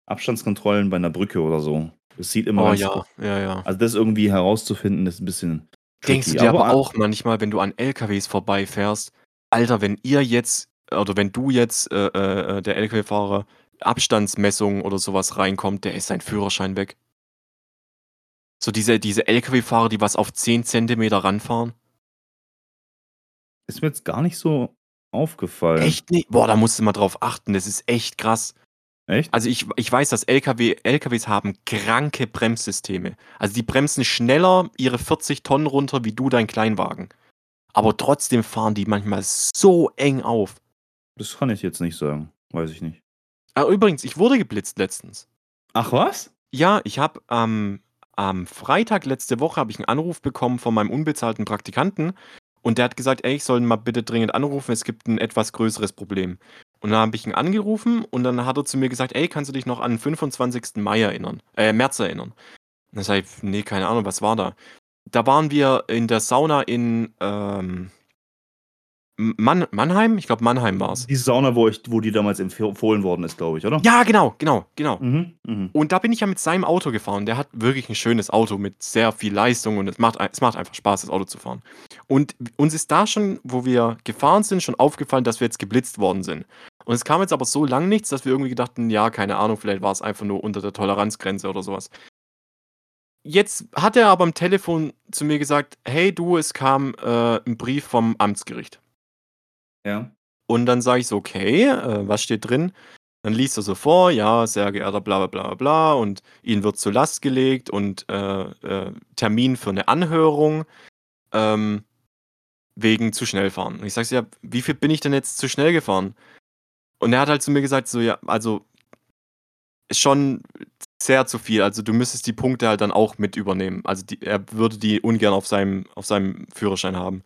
Abstandskontrollen bei einer Brücke oder so. Das sieht immer Oh ja, ja, ja. Also das irgendwie herauszufinden, ist ein bisschen Denkst du tricky. dir aber a- auch manchmal, wenn du an LKWs vorbeifährst, Alter, wenn ihr jetzt, oder wenn du jetzt, äh, äh, der LKW-Fahrer, Abstandsmessung oder sowas reinkommt, der ist sein Führerschein weg. So diese, diese LKW-Fahrer, die was auf 10 Zentimeter ranfahren. Ist mir jetzt gar nicht so aufgefallen. Echt nicht? Boah, da musst du mal drauf achten, das ist echt krass. Echt? Also ich, ich weiß, dass LKW, LKWs haben kranke Bremssysteme. Also die bremsen schneller ihre 40 Tonnen runter wie du dein Kleinwagen. Aber trotzdem fahren die manchmal so eng auf. Das kann ich jetzt nicht sagen. Weiß ich nicht. Ah, übrigens, ich wurde geblitzt letztens. Ach was? Ja, ich habe am am Freitag letzte Woche habe ich einen Anruf bekommen von meinem unbezahlten Praktikanten und der hat gesagt, ey, ich soll mal bitte dringend anrufen, es gibt ein etwas größeres Problem. Und dann habe ich ihn angerufen und dann hat er zu mir gesagt, ey, kannst du dich noch an den 25. Mai erinnern, äh, März erinnern? Und dann sage ich, nee, keine Ahnung, was war da? Da waren wir in der Sauna in ähm, Mann, Mannheim? Ich glaube, Mannheim war es. Die Sauna, wo, ich, wo die damals empfohlen worden ist, glaube ich, oder? Ja, genau, genau, genau. Mhm, mhm. Und da bin ich ja mit seinem Auto gefahren. Der hat wirklich ein schönes Auto mit sehr viel Leistung und es macht, es macht einfach Spaß, das Auto zu fahren. Und uns ist da schon, wo wir gefahren sind, schon aufgefallen, dass wir jetzt geblitzt worden sind. Und es kam jetzt aber so lang nichts, dass wir irgendwie gedachten, ja, keine Ahnung, vielleicht war es einfach nur unter der Toleranzgrenze oder sowas. Jetzt hat er aber am Telefon zu mir gesagt, hey du, es kam äh, ein Brief vom Amtsgericht. Ja. Und dann sage ich so, okay, äh, was steht drin? Dann liest er so vor, ja, sehr geehrter bla bla bla bla und Ihnen wird zur Last gelegt und äh, äh, Termin für eine Anhörung ähm, wegen zu schnell fahren. Und ich sage so, ja, wie viel bin ich denn jetzt zu schnell gefahren? Und er hat halt zu mir gesagt, so, ja, also ist schon sehr zu viel. Also du müsstest die Punkte halt dann auch mit übernehmen. Also die, er würde die ungern auf seinem, auf seinem Führerschein haben.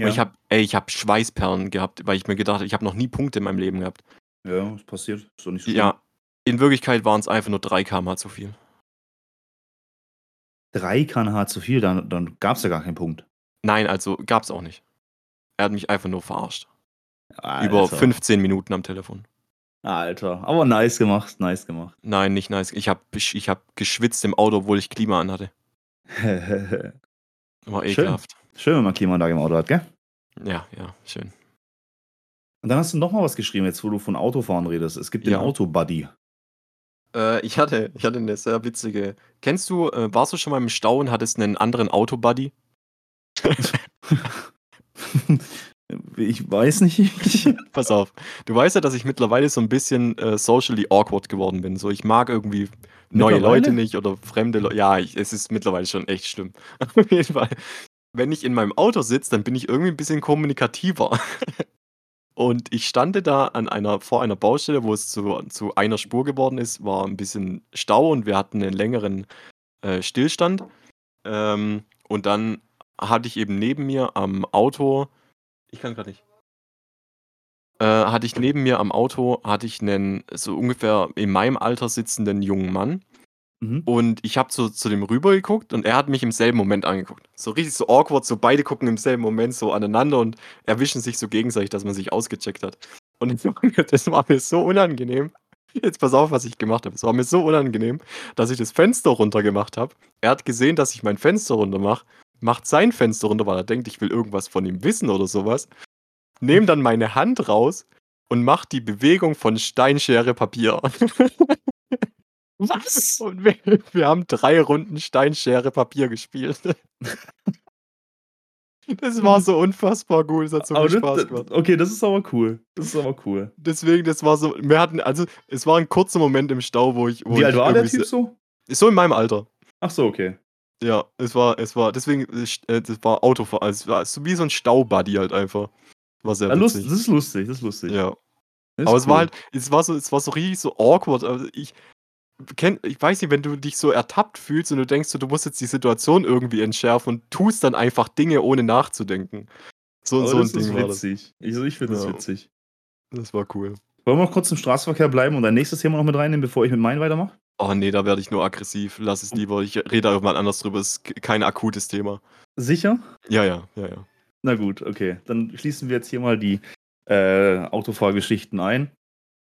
Ja. Und ich habe, ey, ich habe Schweißperlen gehabt, weil ich mir gedacht habe, ich habe noch nie Punkte in meinem Leben gehabt. ja, das passiert. Ist doch nicht so schlimm. Ja, in Wirklichkeit waren es einfach nur 3 km zu viel. 3 kmh zu viel, dann, dann gab es ja gar keinen Punkt. Nein, also gab's auch nicht. Er hat mich einfach nur verarscht. Alter. Über 15 Minuten am Telefon. Alter, aber nice gemacht, nice gemacht. Nein, nicht nice. Ich habe ich hab geschwitzt im Auto, obwohl ich Klima anhatte. War ekelhaft. Schön, wenn man Klimaanlage im Auto hat, gell? Ja, ja, schön. Und dann hast du noch mal was geschrieben, jetzt wo du von Autofahren redest. Es gibt den Ja. Autobuddy. Äh, ich, hatte, ich hatte eine sehr witzige. Kennst du, äh, warst du schon mal im Stau und hattest einen anderen Autobuddy? ich weiß nicht. Pass auf. Du weißt ja, dass ich mittlerweile so ein bisschen äh, socially awkward geworden bin. So, ich mag irgendwie neue? Leute nicht oder fremde Leute. Ja, ich, es ist mittlerweile schon echt schlimm. Auf jeden Fall. Wenn ich in meinem Auto sitze, dann bin ich irgendwie ein bisschen kommunikativer. Und ich stande da an einer, vor einer Baustelle, wo es zu, zu einer Spur geworden ist, war ein bisschen Stau und wir hatten einen längeren äh, Stillstand. Ähm, und dann hatte ich eben neben mir am Auto, ich kann gerade nicht, äh, hatte ich neben mir am Auto, hatte ich einen so ungefähr in meinem Alter sitzenden jungen Mann. Mhm. Und ich habe so zu dem rüber geguckt und er hat mich im selben Moment angeguckt. So richtig so awkward, so beide gucken im selben Moment so aneinander und erwischen sich so gegenseitig, dass man sich ausgecheckt hat. Und das war mir- so unangenehm. Jetzt pass auf, was ich gemacht habe. Es war mir so unangenehm, dass ich das Fenster runter gemacht habe. Er hat gesehen, dass ich mein Fenster runter mache, macht sein Fenster runter, weil er denkt, ich will irgendwas von ihm wissen oder sowas. Nehm dann meine Hand raus und mach die Bewegung von Steinschere Papier. Was? Und wir, wir haben drei Runden Steinschere Papier gespielt. Das war so unfassbar gut. Es hat so aber viel das, Spaß gemacht. okay, das ist aber cool. Das ist aber cool. Deswegen, das war so. Wir hatten, also, es war ein kurzer Moment im Stau, wo ich. Wo Wie alt war der Typ so? So, so in meinem Alter. Ach so, okay. Ja, es war, es war, deswegen, äh, das war Autofahren. Es war so wie so ein Staubuddy halt einfach. War sehr Ja, lust, das ist lustig, das ist lustig. Ja. Das ist Aber es war cool. halt, es war so, es war so richtig so awkward. Also ich, kenn, ich weiß nicht, wenn du dich so ertappt fühlst und du denkst, du musst jetzt die Situation irgendwie entschärfen und tust dann einfach Dinge ohne nachzudenken. So, Aber so ein das Ding war das. Ich, ich finde das Ja. witzig. Das war cool. Wollen wir noch kurz im Straßenverkehr bleiben und dein nächstes Thema noch mit reinnehmen, bevor ich mit meinen weitermache? Oh nee, da werde ich nur aggressiv. Lass es lieber. Ich rede da irgendwann anders drüber. Ist kein akutes Thema. Sicher? Ja, ja, ja, ja. Na gut, okay. Dann schließen wir jetzt hier mal die äh, Autofahrgeschichten ein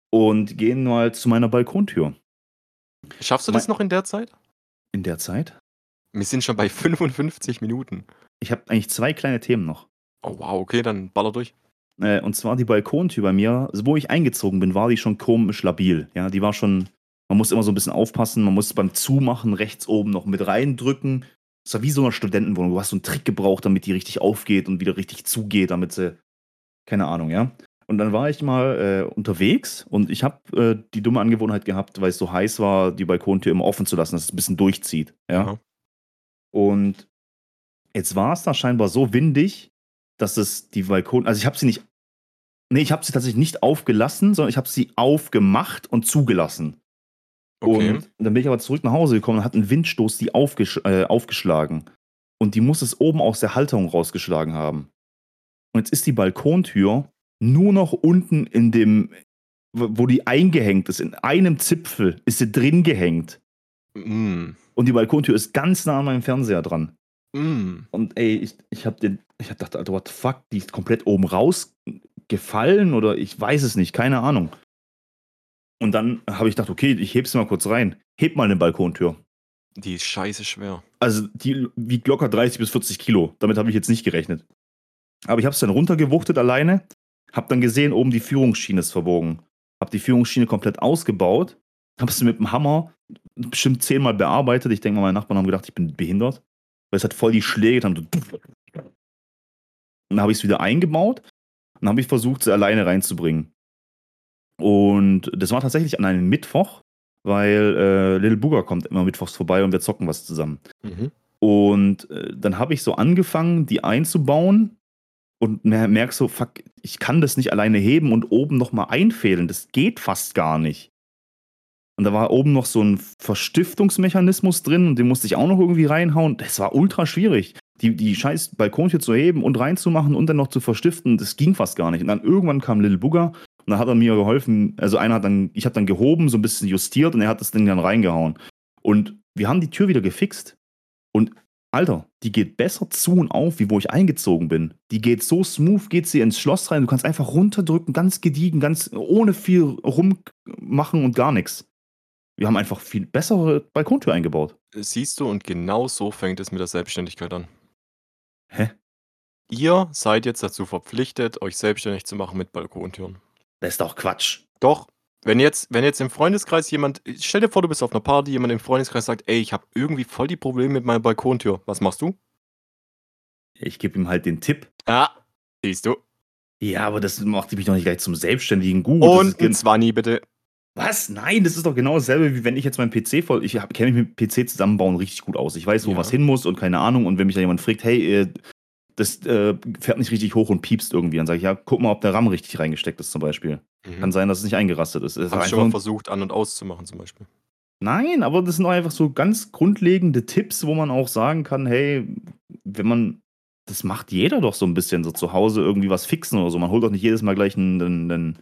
und gehen mal zu meiner Balkontür. Schaffst du das noch in der Zeit? In der Zeit? Wir sind schon bei 55 Minuten. Ich habe eigentlich zwei kleine Themen noch. Oh wow, okay, dann baller durch. Äh, und zwar die Balkontür bei mir, also wo ich eingezogen bin, war die schon komisch labil. Ja, die war schon, man muss immer so ein bisschen aufpassen, man muss beim Zumachen rechts oben noch mit reindrücken. Es war wie so eine Studentenwohnung. Du hast so einen Trick gebraucht, damit die richtig aufgeht und wieder richtig zugeht, damit sie, keine Ahnung, ja. Und dann war ich mal äh, unterwegs und ich habe äh, die dumme Angewohnheit gehabt, weil es so heiß war, die Balkontür immer offen zu lassen, dass es ein bisschen durchzieht. Ja. Aha. Und jetzt war es da scheinbar so windig, dass es die Balkon, also ich habe sie nicht, nee, ich habe sie tatsächlich nicht aufgelassen, sondern ich habe sie aufgemacht und zugelassen. Okay. Und dann bin ich aber zurück nach Hause gekommen und hat ein Windstoß die aufgesch äh, aufgeschlagen. Und die muss es oben aus der Halterung rausgeschlagen haben. Und jetzt ist die Balkontür nur noch unten in dem, wo die eingehängt ist, in einem Zipfel ist sie drin gehängt. Mm. Und die Balkontür ist ganz nah an meinem Fernseher dran. Mm. Und ey, ich, ich hab den, ich hab gedacht, Alter, what the fuck, die ist komplett oben rausgefallen oder ich weiß es nicht, keine Ahnung. Und dann habe ich gedacht, okay, ich heb's mal kurz rein. Heb mal eine Balkontür. Die ist scheiße schwer. Also die wiegt locker 30 bis 40 Kilo. Damit habe ich jetzt nicht gerechnet. Aber ich habe es dann runtergewuchtet alleine. Hab dann gesehen, oben die Führungsschiene ist verbogen. Hab die Führungsschiene komplett ausgebaut. Hab es mit dem Hammer bestimmt zehnmal bearbeitet. Ich denke mal, meine Nachbarn haben gedacht, ich bin behindert. Weil es hat voll die Schläge getan. So und dann habe ich es wieder eingebaut. Und dann habe ich versucht, sie alleine reinzubringen. Und das war tatsächlich an einem Mittwoch, weil äh, Little Booger kommt immer mittwochs vorbei und wir zocken was zusammen. Mhm. Und äh, dann habe ich so angefangen, die einzubauen und mer merk so, fuck, ich kann das nicht alleine heben und oben nochmal einfädeln. Das geht fast gar nicht. Und da war oben noch so ein Verstiftungsmechanismus drin und den musste ich auch noch irgendwie reinhauen. Das war ultra schwierig. Die, die scheiß Balkontür zu heben und reinzumachen und dann noch zu verstiften, das ging fast gar nicht. Und dann irgendwann kam Little Booger und dann hat er mir geholfen. Also einer hat dann, ich habe dann gehoben, so ein bisschen justiert und er hat das Ding dann reingehauen. Und wir haben die Tür wieder gefixt. Und Alter, die geht besser zu und auf, wie wo ich eingezogen bin. Die geht so smooth, geht sie ins Schloss rein. Du kannst einfach runterdrücken, ganz gediegen, ganz ohne viel rummachen und gar nichts. Wir haben einfach viel bessere Balkontür eingebaut. Siehst du, und genau so fängt es mit der Selbstständigkeit an. Hä? Ihr seid jetzt dazu verpflichtet, euch selbstständig zu machen mit Balkontüren. Das ist doch Quatsch. Doch, wenn jetzt, wenn jetzt im Freundeskreis jemand, stell dir vor, du bist auf einer Party, jemand im Freundeskreis sagt, ey, ich habe irgendwie voll die Probleme mit meiner Balkontür. Was machst du? Ich gebe ihm halt den Tipp. Ah, siehst du. Ja, aber das macht mich doch nicht gleich zum selbstständigen Gut. Und ein 20 bitte. Was? Nein, das ist doch genau dasselbe, wie wenn ich jetzt meinen PC voll. Ich kenne mich mit PC zusammenbauen richtig gut aus. Ich weiß, wo Ja. was hin muss und keine Ahnung. Und wenn mich da jemand fragt, hey, äh, das äh, fährt nicht richtig hoch und piepst irgendwie, dann sage ich, ja, guck mal, ob der RAM richtig reingesteckt ist zum Beispiel. Kann sein, dass es nicht eingerastet ist. Ich einfach schon mal versucht, an- und auszumachen zum Beispiel. Nein, aber das sind doch einfach so ganz grundlegende Tipps, wo man auch sagen kann, hey, wenn man, das macht jeder doch so ein bisschen so zu Hause irgendwie was fixen oder so. Man holt doch nicht jedes Mal gleich einen, einen,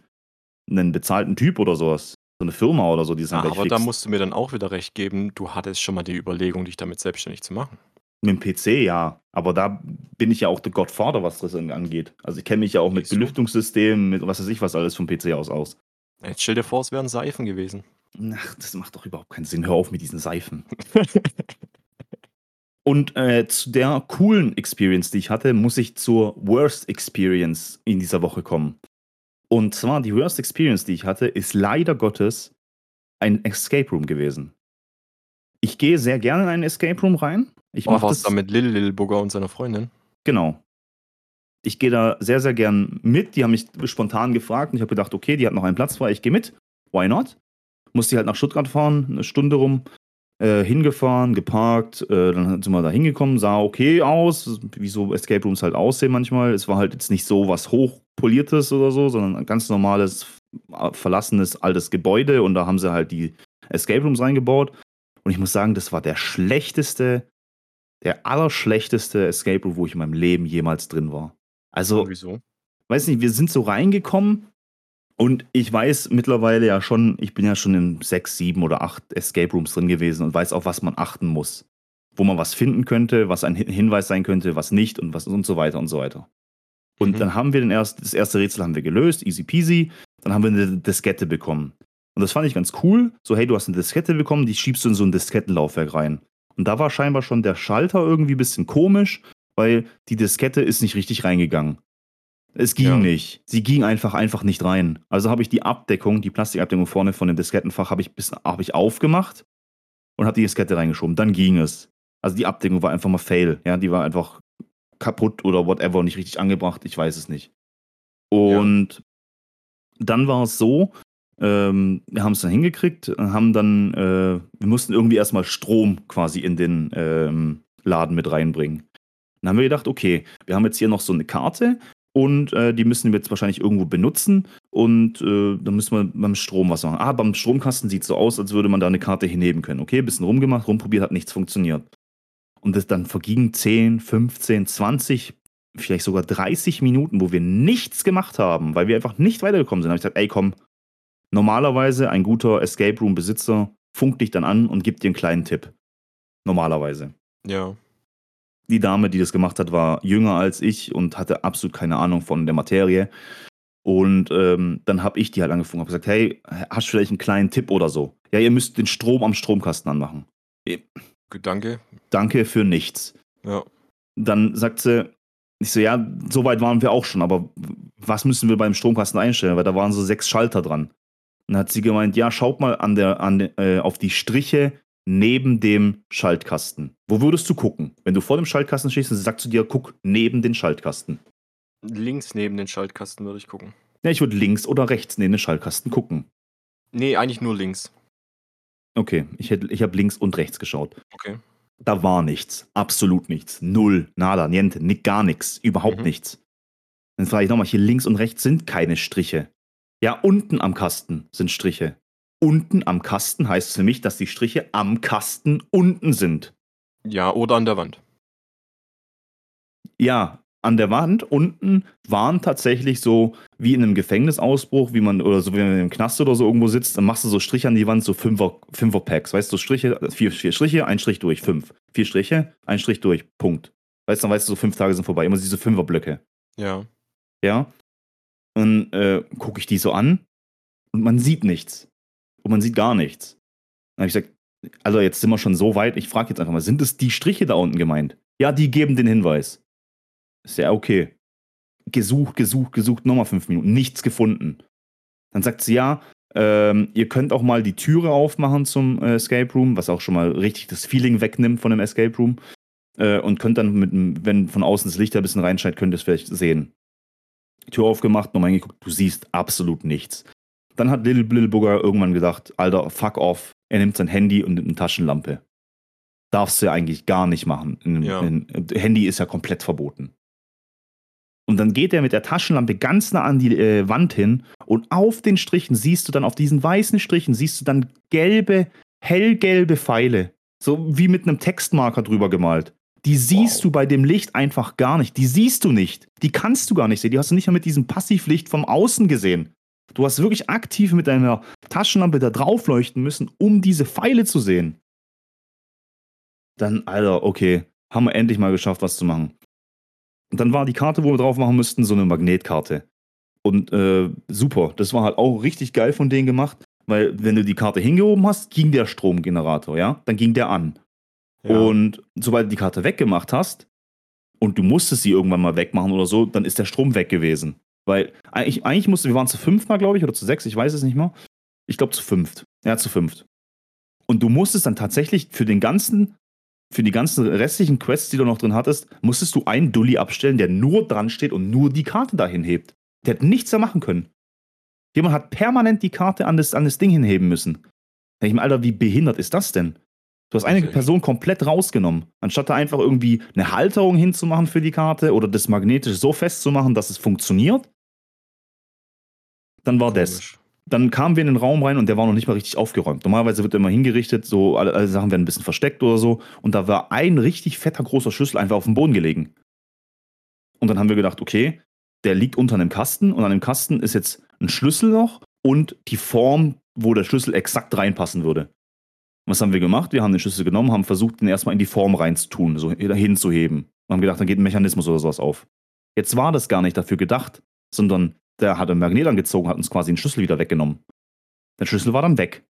einen, bezahlten Typ oder sowas. So eine Firma oder so, die es dann Ah, gleich aber da fixt. musst du mir dann auch wieder recht geben, du hattest schon mal die Überlegung, dich damit selbstständig zu machen. Mit dem PC, ja. Aber da bin ich ja auch der Godfather, was das angeht. Also ich kenne mich ja auch mit? Belüftungssystemen, mit was weiß ich was alles vom PC aus aus. Jetzt stell dir vor, es wären Seifen gewesen. Ach, das macht doch überhaupt keinen Sinn. Hör auf mit diesen Seifen. Und äh, zu der coolen Experience, die ich hatte, muss ich zur Worst Experience in dieser Woche kommen. Und zwar die Worst Experience, die ich hatte, ist leider Gottes ein Escape Room gewesen. Ich gehe sehr gerne in einen Escape Room rein. Ich Oh, mach warst das du da mit Lil Lil Bugger und seiner Freundin? Genau. Ich gehe da sehr, sehr gern mit. Die haben mich spontan gefragt und ich habe gedacht, okay, die hat noch einen Platz frei, ich gehe mit. Why not? Musste halt nach Stuttgart fahren, eine Stunde rum. Äh, hingefahren, geparkt, äh, dann sind wir da hingekommen, sah okay aus, wie so Escape Rooms halt aussehen manchmal. Es war halt jetzt nicht so was hochpoliertes oder so, sondern ein ganz normales, verlassenes, altes Gebäude und da haben sie halt die Escape Rooms reingebaut. Und ich muss sagen, das war der schlechteste, der allerschlechteste Escape Room, wo ich in meinem Leben jemals drin war. Also, Wieso? weiß nicht, wir sind so reingekommen Und ich weiß mittlerweile ja schon, ich bin ja schon in sechs, sieben oder acht Escape Rooms drin gewesen und weiß, auf was man achten muss. Wo man was finden könnte, was ein Hinweis sein könnte, was nicht und was und so weiter und so weiter. Und mhm. dann haben wir den erst, das erste Rätsel haben wir gelöst, easy peasy. Dann haben wir eine Diskette bekommen. Und das fand ich ganz cool. So, hey, du hast eine Diskette bekommen, die schiebst du in so ein Diskettenlaufwerk rein. Und da war scheinbar schon der Schalter irgendwie ein bisschen komisch, weil die Diskette ist nicht richtig reingegangen. Es ging ja. nicht. Sie ging einfach einfach nicht rein. Also habe ich die Abdeckung, die Plastikabdeckung vorne von dem Diskettenfach, habe ich, hab ich aufgemacht und habe die Diskette reingeschoben. Dann ging es. Also die Abdeckung war einfach mal fail. Ja, die war einfach kaputt oder whatever, nicht richtig angebracht. Ich weiß es nicht. Und ja. dann war es so, ähm, wir haben es dann hingekriegt, haben dann, äh, wir mussten irgendwie erstmal Strom quasi in den ähm, Laden mit reinbringen. Dann haben wir gedacht, okay, wir haben jetzt hier noch so eine Karte und äh, die müssen wir jetzt wahrscheinlich irgendwo benutzen und äh, dann müssen wir beim Strom was machen. Ah, beim Stromkasten sieht es so aus, als würde man da eine Karte hinheben können. Okay, bisschen rumgemacht, rumprobiert, hat nichts funktioniert. Und das dann vergingen 10, 15, 20, vielleicht sogar 30 Minuten, wo wir nichts gemacht haben, weil wir einfach nicht weitergekommen sind. Da habe ich gesagt, ey komm, normalerweise ein guter Escape Room Besitzer funkt dich dann an und gibt dir einen kleinen Tipp. Normalerweise. Ja die Dame, die das gemacht hat, war jünger als ich und hatte absolut keine Ahnung von der Materie. Und ähm, dann habe ich die halt angefangen und gesagt, hey, hast du vielleicht einen kleinen Tipp oder so? Ja, ihr müsst den Strom am Stromkasten anmachen. Danke. Danke für nichts. Ja. Dann sagt sie, ich so, ja, so weit waren wir auch schon, aber was müssen wir beim Stromkasten einstellen? Weil da waren so sechs Schalter dran. Dann hat sie gemeint, ja, schaut mal an der, an, äh, auf die Striche neben dem Schaltkasten. Wo würdest du gucken? Wenn du vor dem Schaltkasten stehst und sie sagt zu dir, guck neben den Schaltkasten. Links neben den Schaltkasten würde ich gucken. Ja, ich würde links oder rechts neben den Schaltkasten gucken. Nee, eigentlich nur links. Okay, ich, ich habe links und rechts geschaut. Okay. Da war nichts. Absolut nichts. Null. Nada, niente. Gar nichts. Überhaupt mhm. nichts. Dann frage ich nochmal, hier links und rechts sind keine Striche. Ja, unten am Kasten sind Striche unten am Kasten heißt für mich, dass die Striche am Kasten unten sind. Ja, oder an der Wand. Ja, an der Wand unten waren tatsächlich so wie in einem Gefängnisausbruch, wie man oder so wie man im Knast oder so irgendwo sitzt, dann machst du so Striche an die Wand, so Fünfer, Fünfer Packs, weißt du, Striche, vier, vier Striche, ein Strich durch, fünf. Vier Striche, ein Strich durch, Punkt. Weißt du, dann weißt du, so fünf Tage sind vorbei, immer diese Fünferblöcke. Ja. Ja. Und äh, gucke ich die so an und man sieht nichts und man sieht gar nichts. Dann habe ich gesagt, also jetzt sind wir schon so weit, ich frage jetzt einfach mal, sind es die Striche da unten gemeint? Ja, die geben den Hinweis. Ist ja okay. Gesucht, gesucht, gesucht, nochmal fünf Minuten, nichts gefunden. Dann sagt sie, ja, ähm, ihr könnt auch mal die Türe aufmachen zum äh, Escape Room, was auch schon mal richtig das Feeling wegnimmt von dem Escape Room. Äh, und könnt dann, mit, wenn von außen das Licht ein bisschen reinscheint, könnt ihr es vielleicht sehen. Tür aufgemacht, nochmal hingeguckt, du siehst absolut nichts. Dann hat Little, Little Booger irgendwann gedacht, Alter, fuck off. Er nimmt sein Handy und nimmt eine Taschenlampe. Darfst du ja eigentlich gar nicht machen. In, ja. in, Handy ist ja komplett verboten. Und dann geht er mit der Taschenlampe ganz nah an die äh, Wand hin und auf den Strichen siehst du dann, auf diesen weißen Strichen, siehst du dann gelbe, hellgelbe Pfeile. So wie mit einem Textmarker drüber gemalt. Die siehst wow. du bei dem Licht einfach gar nicht. Die siehst du nicht. Die kannst du gar nicht sehen. Die hast du nicht mal mit diesem Passivlicht vom Außen gesehen. Du hast wirklich aktiv mit deiner Taschenlampe da drauf leuchten müssen, um diese Pfeile zu sehen. Dann, Alter, okay, haben wir endlich mal geschafft, was zu machen. Und dann war die Karte, wo wir drauf machen müssten, so eine Magnetkarte. Und äh, super, das war halt auch richtig geil von denen gemacht, weil wenn du die Karte hingehoben hast, ging der Stromgenerator, ja? Dann ging der an. Und sobald du die Karte weggemacht hast und du musstest sie irgendwann mal wegmachen oder so, dann ist der Strom weg gewesen. Weil eigentlich, eigentlich musste, wir waren zu fünf mal, glaube ich, oder zu sechs, ich weiß es nicht mehr. Ich glaube zu fünft. Ja, zu fünft. Und du musstest dann tatsächlich für den ganzen, für die ganzen restlichen Quests, die du noch drin hattest, musstest du einen Dulli abstellen, der nur dran steht und nur die Karte dahin hebt. Der hätte nichts da machen können. Jemand hat permanent die Karte an das, an das Ding hinheben müssen. Da denke ich mir, Alter, wie behindert ist das denn? Du hast eine Person komplett rausgenommen, anstatt da einfach irgendwie eine Halterung hinzumachen für die Karte oder das magnetisch so festzumachen, dass es funktioniert, dann war das. Dann kamen wir in den Raum rein und der war noch nicht mal richtig aufgeräumt. Normalerweise wird er immer hingerichtet, so alle, alle Sachen werden ein bisschen versteckt oder so. Und da war ein richtig fetter großer Schlüssel einfach auf dem Boden gelegen. Und dann haben wir gedacht, okay, der liegt unter einem Kasten und an dem Kasten ist jetzt ein Schlüsselloch und die Form, wo der Schlüssel exakt reinpassen würde. Was haben wir gemacht? Wir haben den Schlüssel genommen, haben versucht, den erstmal in die Form reinzutun, so hinzuheben. Und haben gedacht, dann geht ein Mechanismus oder sowas auf. Jetzt war das gar nicht dafür gedacht, sondern der hat ein Magnet angezogen, hat uns quasi den Schlüssel wieder weggenommen. Der Schlüssel war dann weg.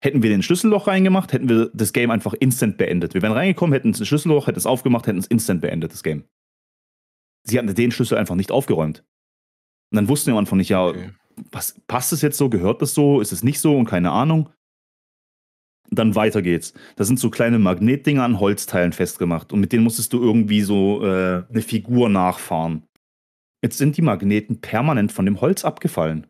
Hätten wir den Schlüsselloch reingemacht, hätten wir das Game einfach instant beendet. Wir wären reingekommen, hätten das Schlüsselloch, hätten es aufgemacht, hätten es instant beendet, das Game. Sie hatten den Schlüssel einfach nicht aufgeräumt. Und dann wussten wir am Anfang nicht, ja, okay. was, passt es jetzt so, gehört das so, ist es nicht so und keine Ahnung. Dann weiter geht's. Da sind so kleine Magnetdinger an Holzteilen festgemacht und mit denen musstest du irgendwie so äh, eine Figur nachfahren. Jetzt sind die Magneten permanent von dem Holz abgefallen.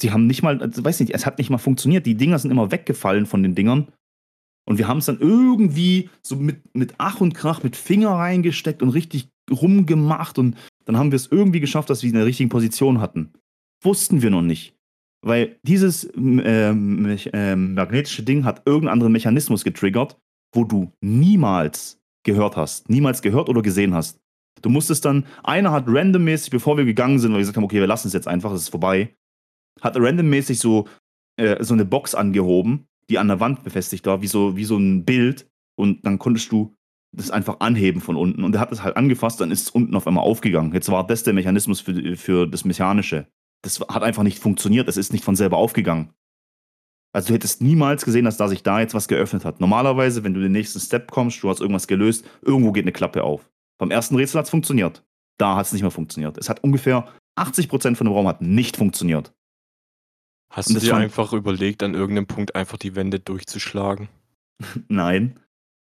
Sie haben nicht mal, also, weiß nicht, es hat nicht mal funktioniert. Die Dinger sind immer weggefallen von den Dingern. Und wir haben es dann irgendwie so mit, mit Ach und Krach mit Finger reingesteckt und richtig rumgemacht. Und dann haben wir es irgendwie geschafft, dass wir in der richtigen Position hatten. Wussten wir noch nicht. Weil dieses äh, äh, magnetische Ding hat irgendeinen anderen Mechanismus getriggert, wo du niemals gehört hast. Niemals gehört oder gesehen hast. Du musstest dann, einer hat randommäßig, bevor wir gegangen sind, weil wir gesagt haben, okay, wir lassen es jetzt einfach, es ist vorbei, hat randommäßig so, äh, so eine Box angehoben, die an der Wand befestigt war, wie so, wie so ein Bild. Und dann konntest du das einfach anheben von unten. Und er hat es halt angefasst, dann ist es unten auf einmal aufgegangen. Jetzt war das der Mechanismus für, für das Mechanische. Das hat einfach nicht funktioniert, es ist nicht von selber aufgegangen. Also du hättest niemals gesehen, dass da sich da jetzt was geöffnet hat. Normalerweise, wenn du den nächsten Step kommst, du hast irgendwas gelöst, irgendwo geht eine Klappe auf. Beim ersten Rätsel hat es funktioniert. Da hat es nicht mehr funktioniert. Es hat ungefähr 80% von dem Raum hat nicht funktioniert. Hast du dir einfach überlegt, an irgendeinem Punkt einfach die Wände durchzuschlagen? Nein.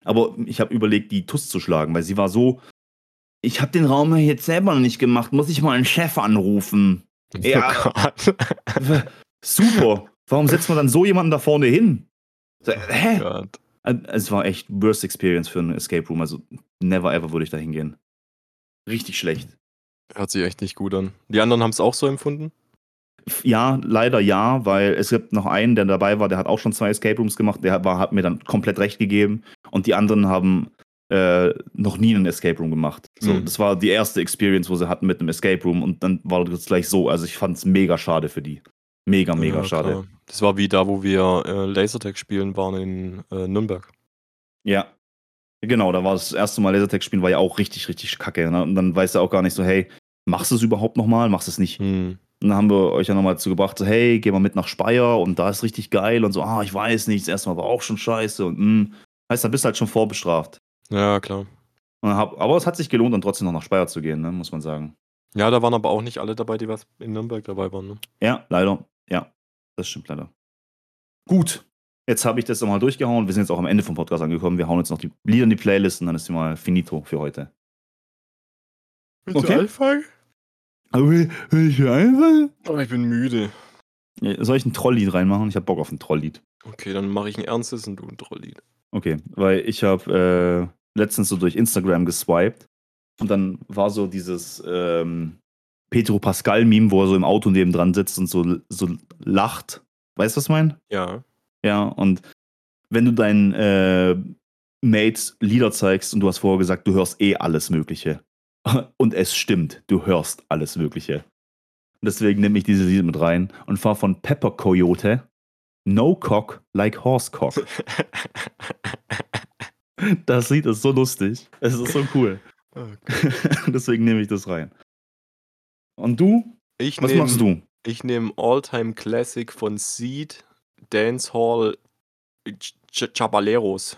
Aber ich habe überlegt, die Tuss zu schlagen, weil sie war so. Ich habe den Raum jetzt selber noch nicht gemacht. Muss ich mal einen Chef anrufen? Oh ja. Gott. Super. Warum setzt man dann so jemanden da vorne hin? So, oh hä? Gott. Es war echt worst experience für einen Escape Room. Also never ever würde ich da hingehen. Richtig schlecht. Hört sich echt nicht gut an. Die anderen haben es auch so empfunden? Ja, leider ja, weil es gibt noch einen, der dabei war, der hat auch schon zwei Escape Rooms gemacht, der war, hat mir dann komplett recht gegeben. Und die anderen haben äh, noch nie einen Escape Room gemacht. So, mhm. Das war die erste Experience, wo sie hatten mit einem Escape Room und dann war das gleich so. Also ich fand es mega schade für die. Mega, mega ja, schade. Klar. Das war wie da, wo wir äh, Lasertag spielen waren in äh, Nürnberg. Ja. Genau, da war das erste Mal Lasertag spielen, war ja auch richtig, richtig kacke. Ne? Und dann weißt du auch gar nicht so, hey, machst du es überhaupt nochmal? Machst du es nicht? Mhm. Und dann haben wir euch ja nochmal dazu gebracht, so, hey, geh mal mit nach Speyer und da ist richtig geil und so, ah, ich weiß nicht, das erste Mal war auch schon scheiße und mh. Hm. Heißt, da bist du halt schon vorbestraft. Ja, klar. Hab, aber es hat sich gelohnt, dann trotzdem noch nach Speyer zu gehen, ne, muss man sagen. Ja, da waren aber auch nicht alle dabei, die was in Nürnberg dabei waren. Ne? Ja, leider. Ja, das stimmt leider. Gut, jetzt habe ich das nochmal durchgehauen. Wir sind jetzt auch am Ende vom Podcast angekommen. Wir hauen jetzt noch die Lieder in die Playlist und dann ist sie mal finito für heute. Willst okay. du anfangen? Aber will, will ich anfangen? Oh, ich bin müde. soll ich ein Trolllied reinmachen? Ich habe Bock auf ein Trolllied. Okay, dann mache ich ein ernstes und du ein Trolllied. Okay, weil ich habe äh, letztens so durch Instagram geswiped und dann war so dieses ähm, Petro Pascal-Meme, wo er so im Auto neben dran sitzt und so, so lacht. Weißt du, was ich meine? Ja. Ja, und wenn du deinen äh, Mates Lieder zeigst und du hast vorher gesagt, du hörst eh alles Mögliche. Und es stimmt, du hörst alles Mögliche. Und deswegen nehme ich diese Lied mit rein und fahre von Pepper Coyote No Cock Like Horse Cock. das Lied ist so lustig. Es ist so cool. Okay. deswegen nehme ich das rein. Und du? Ich Was nehm, machst du? Ich nehme All-Time Classic von Seed, Dancehall, Ch Chabaleros.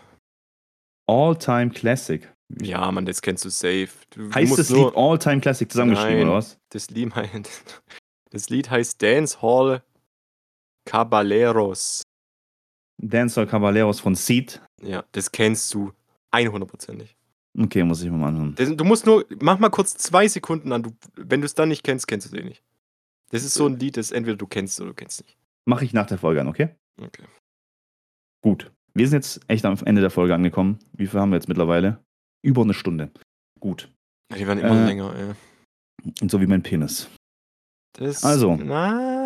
All-Time Classic. Ja, Mann, das kennst du safe. Du, heißt das Lied All-Time Classic zusammengeschrieben, Nein, oder was? Das Lied, das Lied heißt Dancehall Caballeros. Dancehall Caballeros von Seed. Ja, das kennst du 100%ig. Okay, muss ich mal anhören. Das, du musst nur, mach mal kurz zwei Sekunden an. Du, wenn du es dann nicht kennst, kennst du es eh nicht. Das ist so ein Lied, das entweder du kennst oder du kennst nicht. Mache ich nach der Folge an, okay? Okay. Gut. Wir sind jetzt echt am Ende der Folge angekommen. Wie viel haben wir jetzt mittlerweile? Über eine Stunde. Gut. Die werden immer äh, länger, ey. Und so wie mein Penis. Das, also, na.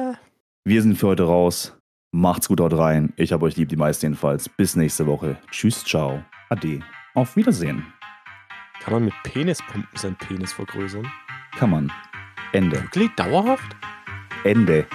Wir sind für heute raus. Macht's gut dort rein. Ich habe euch lieb, die meisten jedenfalls. Bis nächste Woche. Tschüss, ciao. Ade. Auf Wiedersehen. Kann man mit Penispumpen seinen Penis vergrößern? Kann man. Ende. Wirklich dauerhaft? Ende.